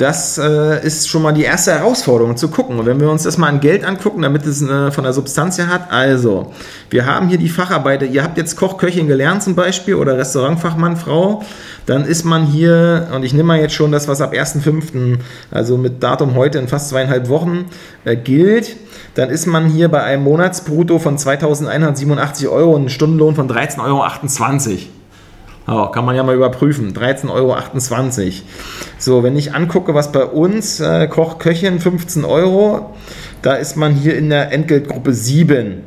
das äh, ist schon mal die erste Herausforderung zu gucken. Und wenn wir uns das mal an Geld angucken, damit es eine, von der Substanz her hat, also wir haben hier die Facharbeiter, ihr habt jetzt Koch, Köchin gelernt zum Beispiel oder Restaurantfachmann, Frau, dann ist man hier, und ich nehme mal jetzt schon das, was ab 1.5., also mit Datum heute in fast zweieinhalb Wochen äh, gilt, dann ist man hier bei einem Monatsbrutto von 2.187 Euro und einem Stundenlohn von 13,28 Euro. Oh, kann man ja mal überprüfen. 13,28 Euro. So, wenn ich angucke, was bei uns, äh, Koch, Köchin, 15 Euro, da ist man hier in der Entgeltgruppe 7.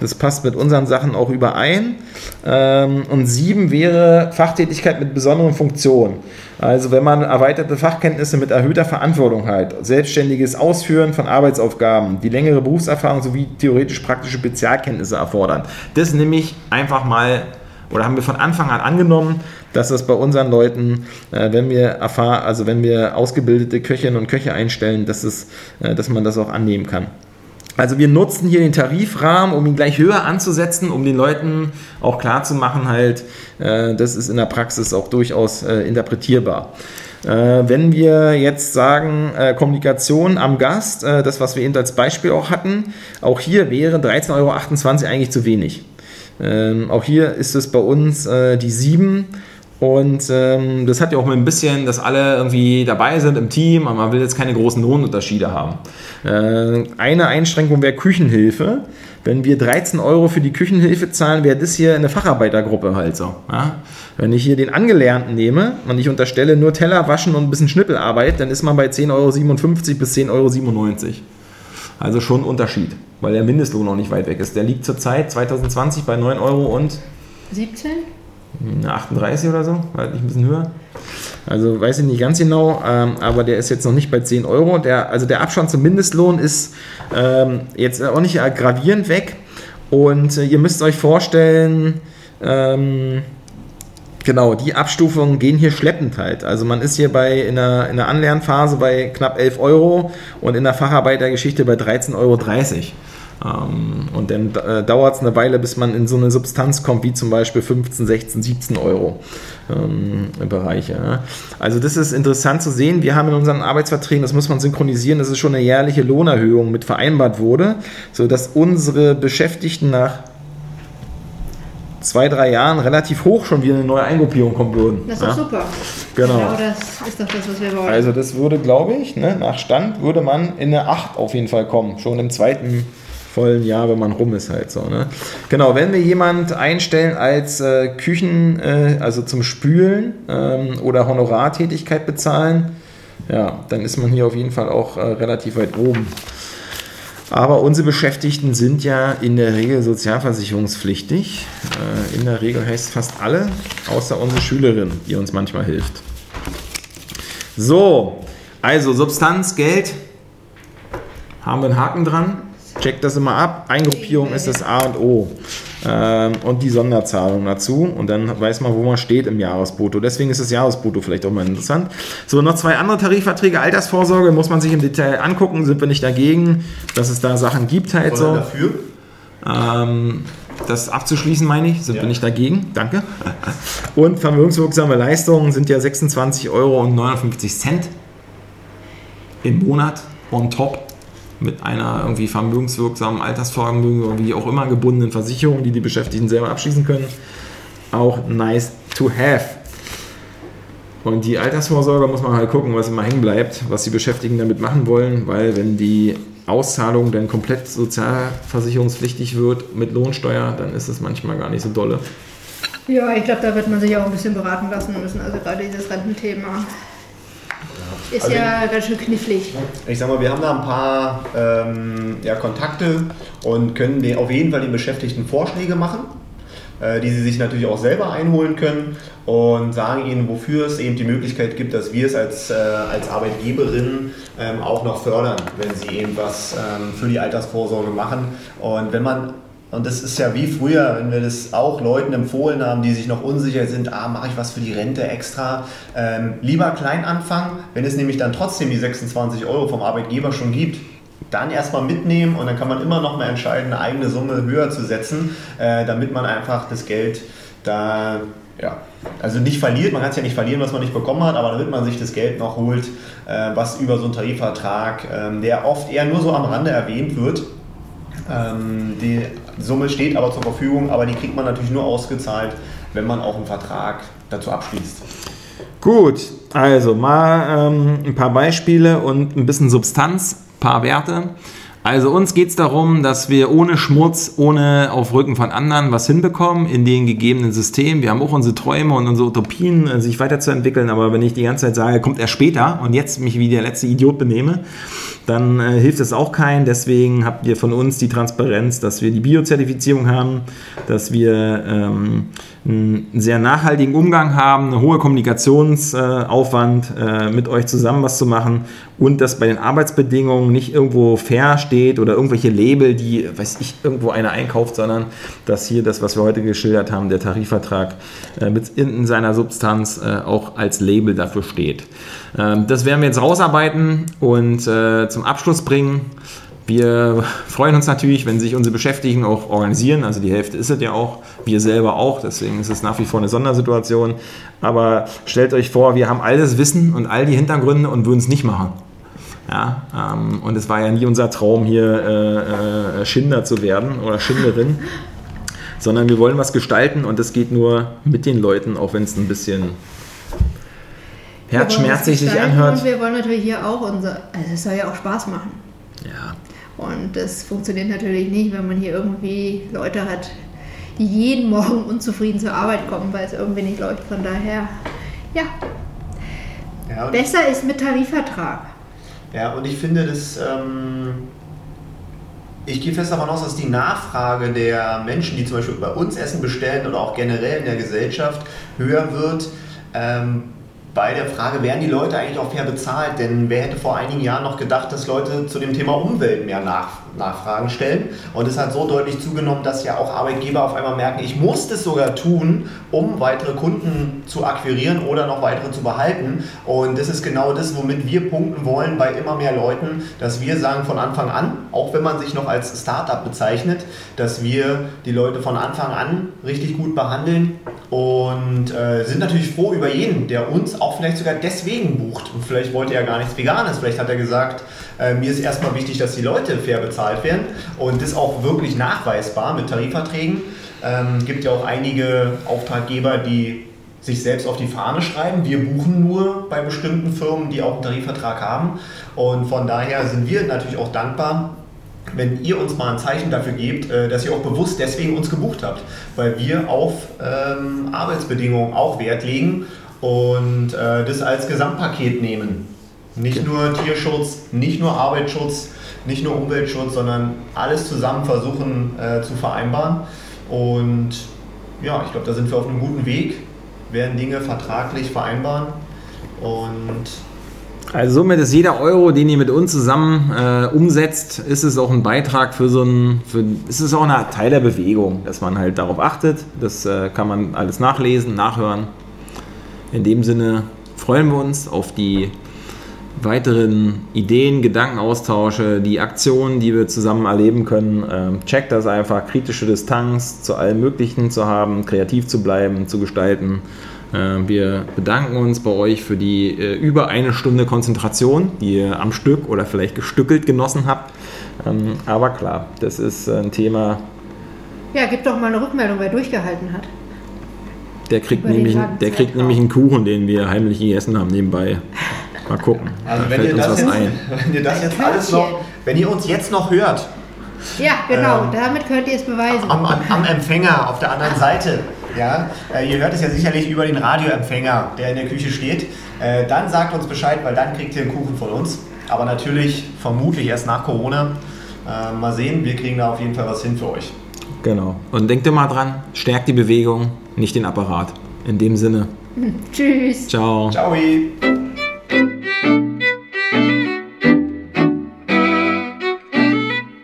Das passt mit unseren Sachen auch überein. Ähm, und 7 wäre Fachtätigkeit mit besonderen Funktionen. Also wenn man erweiterte Fachkenntnisse mit erhöhter Verantwortung hat, selbstständiges Ausführen von Arbeitsaufgaben, die längere Berufserfahrung sowie theoretisch-praktische Spezialkenntnisse erfordern. Das nehme ich einfach mal oder haben wir von Anfang an angenommen, dass das bei unseren Leuten, äh, wenn wir erfahren, also wenn wir ausgebildete Köchinnen und Köche einstellen, dass, es, äh, dass man das auch annehmen kann. Also wir nutzen hier den Tarifrahmen, um ihn gleich höher anzusetzen, um den Leuten auch klar zu machen, halt, äh, das ist in der Praxis auch durchaus äh, interpretierbar. Äh, wenn wir jetzt sagen, äh, Kommunikation am Gast, das, was wir eben als Beispiel auch hatten, auch hier wäre 13,28 Euro eigentlich zu wenig. Ähm, auch hier ist es bei uns äh, die 7. Und ähm, das hat ja auch mit ein bisschen, dass alle irgendwie dabei sind im Team, aber man will jetzt keine großen Lohnunterschiede haben. Äh, eine Einschränkung wäre Küchenhilfe. Wenn wir 13 Euro für die Küchenhilfe zahlen, wäre das hier eine Facharbeitergruppe halt so. Ja? Wenn ich hier den Angelernten nehme und ich unterstelle nur Teller waschen und ein bisschen Schnippelarbeit, dann ist man bei 10,57 Euro bis 10,97 Euro. Also schon ein Unterschied weil der Mindestlohn noch nicht weit weg ist. Der liegt zurzeit 2020 bei 9 Euro und 17? 38 oder so, halt nicht ein bisschen höher. Also weiß ich nicht ganz genau, ähm, aber der ist jetzt noch nicht bei 10 Euro. Der, also der Abstand zum Mindestlohn ist ähm, jetzt auch nicht gravierend weg. Und äh, ihr müsst euch vorstellen, ähm, Genau, die Abstufungen gehen hier schleppend halt. Also man ist hier bei in der, in der Anlernphase bei knapp 11 Euro und in der Facharbeitergeschichte bei 13,30 Euro. Ähm, und dann äh, dauert es eine Weile, bis man in so eine Substanz kommt, wie zum Beispiel 15, 16, 17 Euro ähm, Bereiche. Ja. Also das ist interessant zu sehen. Wir haben in unseren Arbeitsverträgen, das muss man synchronisieren, dass es schon eine jährliche Lohnerhöhung mit vereinbart wurde, sodass unsere Beschäftigten nach zwei, drei Jahren relativ hoch schon wieder eine neue Eingruppierung kommen würden. Das ist doch super. Genau. genau. Das ist doch das, was wir wollen. Also das würde, glaube ich, ne, nach Stand würde man in eine 8 auf jeden Fall kommen. Schon im zweiten vollen Jahr, wenn man rum ist halt so. Ne? Genau, wenn wir jemand einstellen als äh, Küchen, äh, also zum Spülen ähm, oder Honorartätigkeit bezahlen, ja, dann ist man hier auf jeden Fall auch äh, relativ weit oben. Aber unsere Beschäftigten sind ja in der Regel sozialversicherungspflichtig. Äh, in der Regel heißt fast alle, außer unsere Schülerin, die uns manchmal hilft. So, also Substanz, Geld, haben wir einen Haken dran. Checkt das immer ab. Eingruppierung ist das A und O. Ähm, und die Sonderzahlung dazu. Und dann weiß man, wo man steht im Jahresbrutto. Deswegen ist das Jahresbrutto vielleicht auch mal interessant. So, noch zwei andere Tarifverträge. Altersvorsorge muss man sich im Detail angucken. Sind wir nicht dagegen, dass es da Sachen gibt halt so. dafür? Ähm, das abzuschließen, meine ich. So Ja. bin ich dagegen. Danke. Und vermögenswirksame Leistungen sind ja 26,59 Euro im Monat on top mit einer irgendwie vermögenswirksamen Altersvermögen oder wie auch immer gebundenen Versicherung, die die Beschäftigten selber abschließen können. Auch nice to have. Und die Altersvorsorge muss man halt gucken, was immer hängen bleibt, was die Beschäftigten damit machen wollen, weil wenn die Auszahlung dann komplett sozialversicherungspflichtig wird mit Lohnsteuer, dann ist es manchmal gar nicht so dolle. Ja, ich glaube, da wird man sich auch ein bisschen beraten lassen müssen. Also gerade dieses Rententhema ist Also ja ganz schön knifflig. Ich sag mal, wir haben da ein paar ähm, ja, Kontakte und können den, auf jeden Fall den Beschäftigten Vorschläge machen, äh, die sie sich natürlich auch selber einholen können und sagen ihnen, wofür es eben die Möglichkeit gibt, dass wir es als, äh, als Arbeitgeberin ähm, auch noch fördern, wenn sie eben was ähm, für die Altersvorsorge machen. Und wenn man und das ist ja wie früher, wenn wir das auch Leuten empfohlen haben, die sich noch unsicher sind, ah, mache ich was für die Rente extra. Ähm, lieber klein anfangen, wenn es nämlich dann trotzdem die 26 Euro vom Arbeitgeber schon gibt, dann erstmal mitnehmen und dann kann man immer noch mal entscheiden, eine eigene Summe höher zu setzen, äh, damit man einfach das Geld da, ja, also nicht verliert, man kann es ja nicht verlieren, was man nicht bekommen hat, aber damit man sich das Geld noch holt, äh, was über so einen Tarifvertrag, ähm, der oft eher nur so am Rande erwähnt wird, ähm, die Summe steht aber zur Verfügung, aber die kriegt man natürlich nur ausgezahlt, wenn man auch einen Vertrag dazu abschließt. Gut, also mal ähm, ein paar Beispiele und ein bisschen Substanz, ein paar Werte. Also uns geht es darum, dass wir ohne Schmutz, ohne auf Rücken von anderen was hinbekommen in den gegebenen Systemen. Wir haben auch unsere Träume und unsere Utopien, äh, sich weiterzuentwickeln, aber wenn ich die ganze Zeit sage, kommt er später und jetzt mich wie der letzte Idiot benehme, dann äh, hilft es auch keinen. Deswegen habt ihr von uns die Transparenz, dass wir die Biozertifizierung haben, dass wir ähm, einen sehr nachhaltigen Umgang haben, einen hohen Kommunikationsaufwand, äh, mit euch zusammen was zu machen und dass bei den Arbeitsbedingungen nicht irgendwo fair steht oder irgendwelche Label, die, weiß ich, irgendwo einer einkauft, sondern dass hier das, was wir heute geschildert haben, der Tarifvertrag äh, mit in seiner Substanz äh, auch als Label dafür steht. Ähm, das werden wir jetzt rausarbeiten und äh, zum Abschluss bringen. Wir freuen uns natürlich, wenn sich unsere Beschäftigten auch organisieren. Also die Hälfte ist es ja auch, wir selber auch. Deswegen ist es nach wie vor eine Sondersituation. Aber stellt euch vor, wir haben all das Wissen und all die Hintergründe und würden es nicht machen. Ja, ähm, und es war ja nie unser Traum, hier äh, äh, Schinder zu werden oder Schinderin, [LAUGHS] sondern wir wollen was gestalten und das geht nur mit den Leuten, auch wenn es ein bisschen herzschmerzig sich anhört. Und wir wollen natürlich hier auch unser, also es soll ja auch Spaß machen. Ja. Und das funktioniert natürlich nicht, wenn man hier irgendwie Leute hat, die jeden Morgen unzufrieden zur Arbeit kommen, weil es irgendwie nicht läuft. Von daher, ja, Ja, besser ist mit Tarifvertrag. Ja, und ich finde, dass ähm, ich gehe fest davon aus, dass die Nachfrage der Menschen, die zum Beispiel bei uns Essen bestellen oder auch generell in der Gesellschaft höher wird. Ähm, bei der Frage, werden die Leute eigentlich auch fair bezahlt? Denn wer hätte vor einigen Jahren noch gedacht, dass Leute zu dem Thema Umwelt mehr nach, Nachfragen stellen? Und es hat so deutlich zugenommen, dass ja auch Arbeitgeber auf einmal merken, ich muss das sogar tun, um weitere Kunden zu akquirieren oder noch weitere zu behalten. Und das ist genau das, womit wir punkten wollen bei immer mehr Leuten, dass wir sagen von Anfang an, auch wenn man sich noch als Startup bezeichnet, dass wir die Leute von Anfang an richtig gut behandeln und äh, sind natürlich froh über jeden, der uns auch vielleicht sogar deswegen bucht. Und vielleicht wollte er gar nichts Veganes, vielleicht hat er gesagt, äh, mir ist erstmal wichtig, dass die Leute fair bezahlt werden und das auch wirklich nachweisbar mit Tarifverträgen. Ähm, gibt ja auch einige Auftraggeber, die sich selbst auf die Fahne schreiben. Wir buchen nur bei bestimmten Firmen, die auch einen Tarifvertrag haben. Und von daher sind wir natürlich auch dankbar, wenn ihr uns mal ein Zeichen dafür gebt, äh, dass ihr auch bewusst deswegen uns gebucht habt, weil wir auf ähm, Arbeitsbedingungen auch Wert legen und äh, das als Gesamtpaket nehmen. Nicht nur Tierschutz, nicht nur Arbeitsschutz, nicht nur Umweltschutz, sondern alles zusammen versuchen äh, zu vereinbaren. Und ja, ich glaube, da sind wir auf einem guten Weg, werden Dinge vertraglich vereinbaren und Also somit ist jeder Euro, den ihr mit uns zusammen äh, umsetzt, ist es auch ein Beitrag für so ein, für, ist es auch ein Teil der Bewegung, dass man halt darauf achtet. Das äh, kann man alles nachlesen, nachhören. In dem Sinne freuen wir uns auf die weiteren Ideen, Gedankenaustausche, die Aktionen, die wir zusammen erleben können. Ähm, checkt das einfach, kritische Distanz zu allem Möglichen zu haben, kreativ zu bleiben, zu gestalten. Äh, wir bedanken uns bei euch für die äh, über eine Stunde Konzentration, die ihr am Stück oder vielleicht gestückelt genossen habt. Ähm, aber klar, das ist ein Thema. Ja, gib doch mal eine Rückmeldung, wer durchgehalten hat. Der kriegt, nämlich, der kriegt nämlich einen Kuchen, den wir heimlich gegessen haben nebenbei. Mal gucken. Also [LAUGHS] wenn ihr, das jetzt, wenn ihr das jetzt alles noch, wenn ihr uns jetzt noch hört. Ja, genau, ähm, damit könnt ihr es beweisen. Am, am, am, Empfänger auf der anderen Seite. Ja, äh, ihr hört es ja sicherlich über den Radioempfänger, der in der Küche steht. Äh, dann sagt uns Bescheid, weil dann kriegt ihr einen Kuchen von uns. Aber natürlich, vermutlich erst nach Corona. Äh, mal sehen, wir kriegen da auf jeden Fall was hin für euch. Genau. Und denkt immer dran, stärkt die Bewegung, nicht den Apparat. In dem Sinne. [LAUGHS] Tschüss. Ciao. Ciao.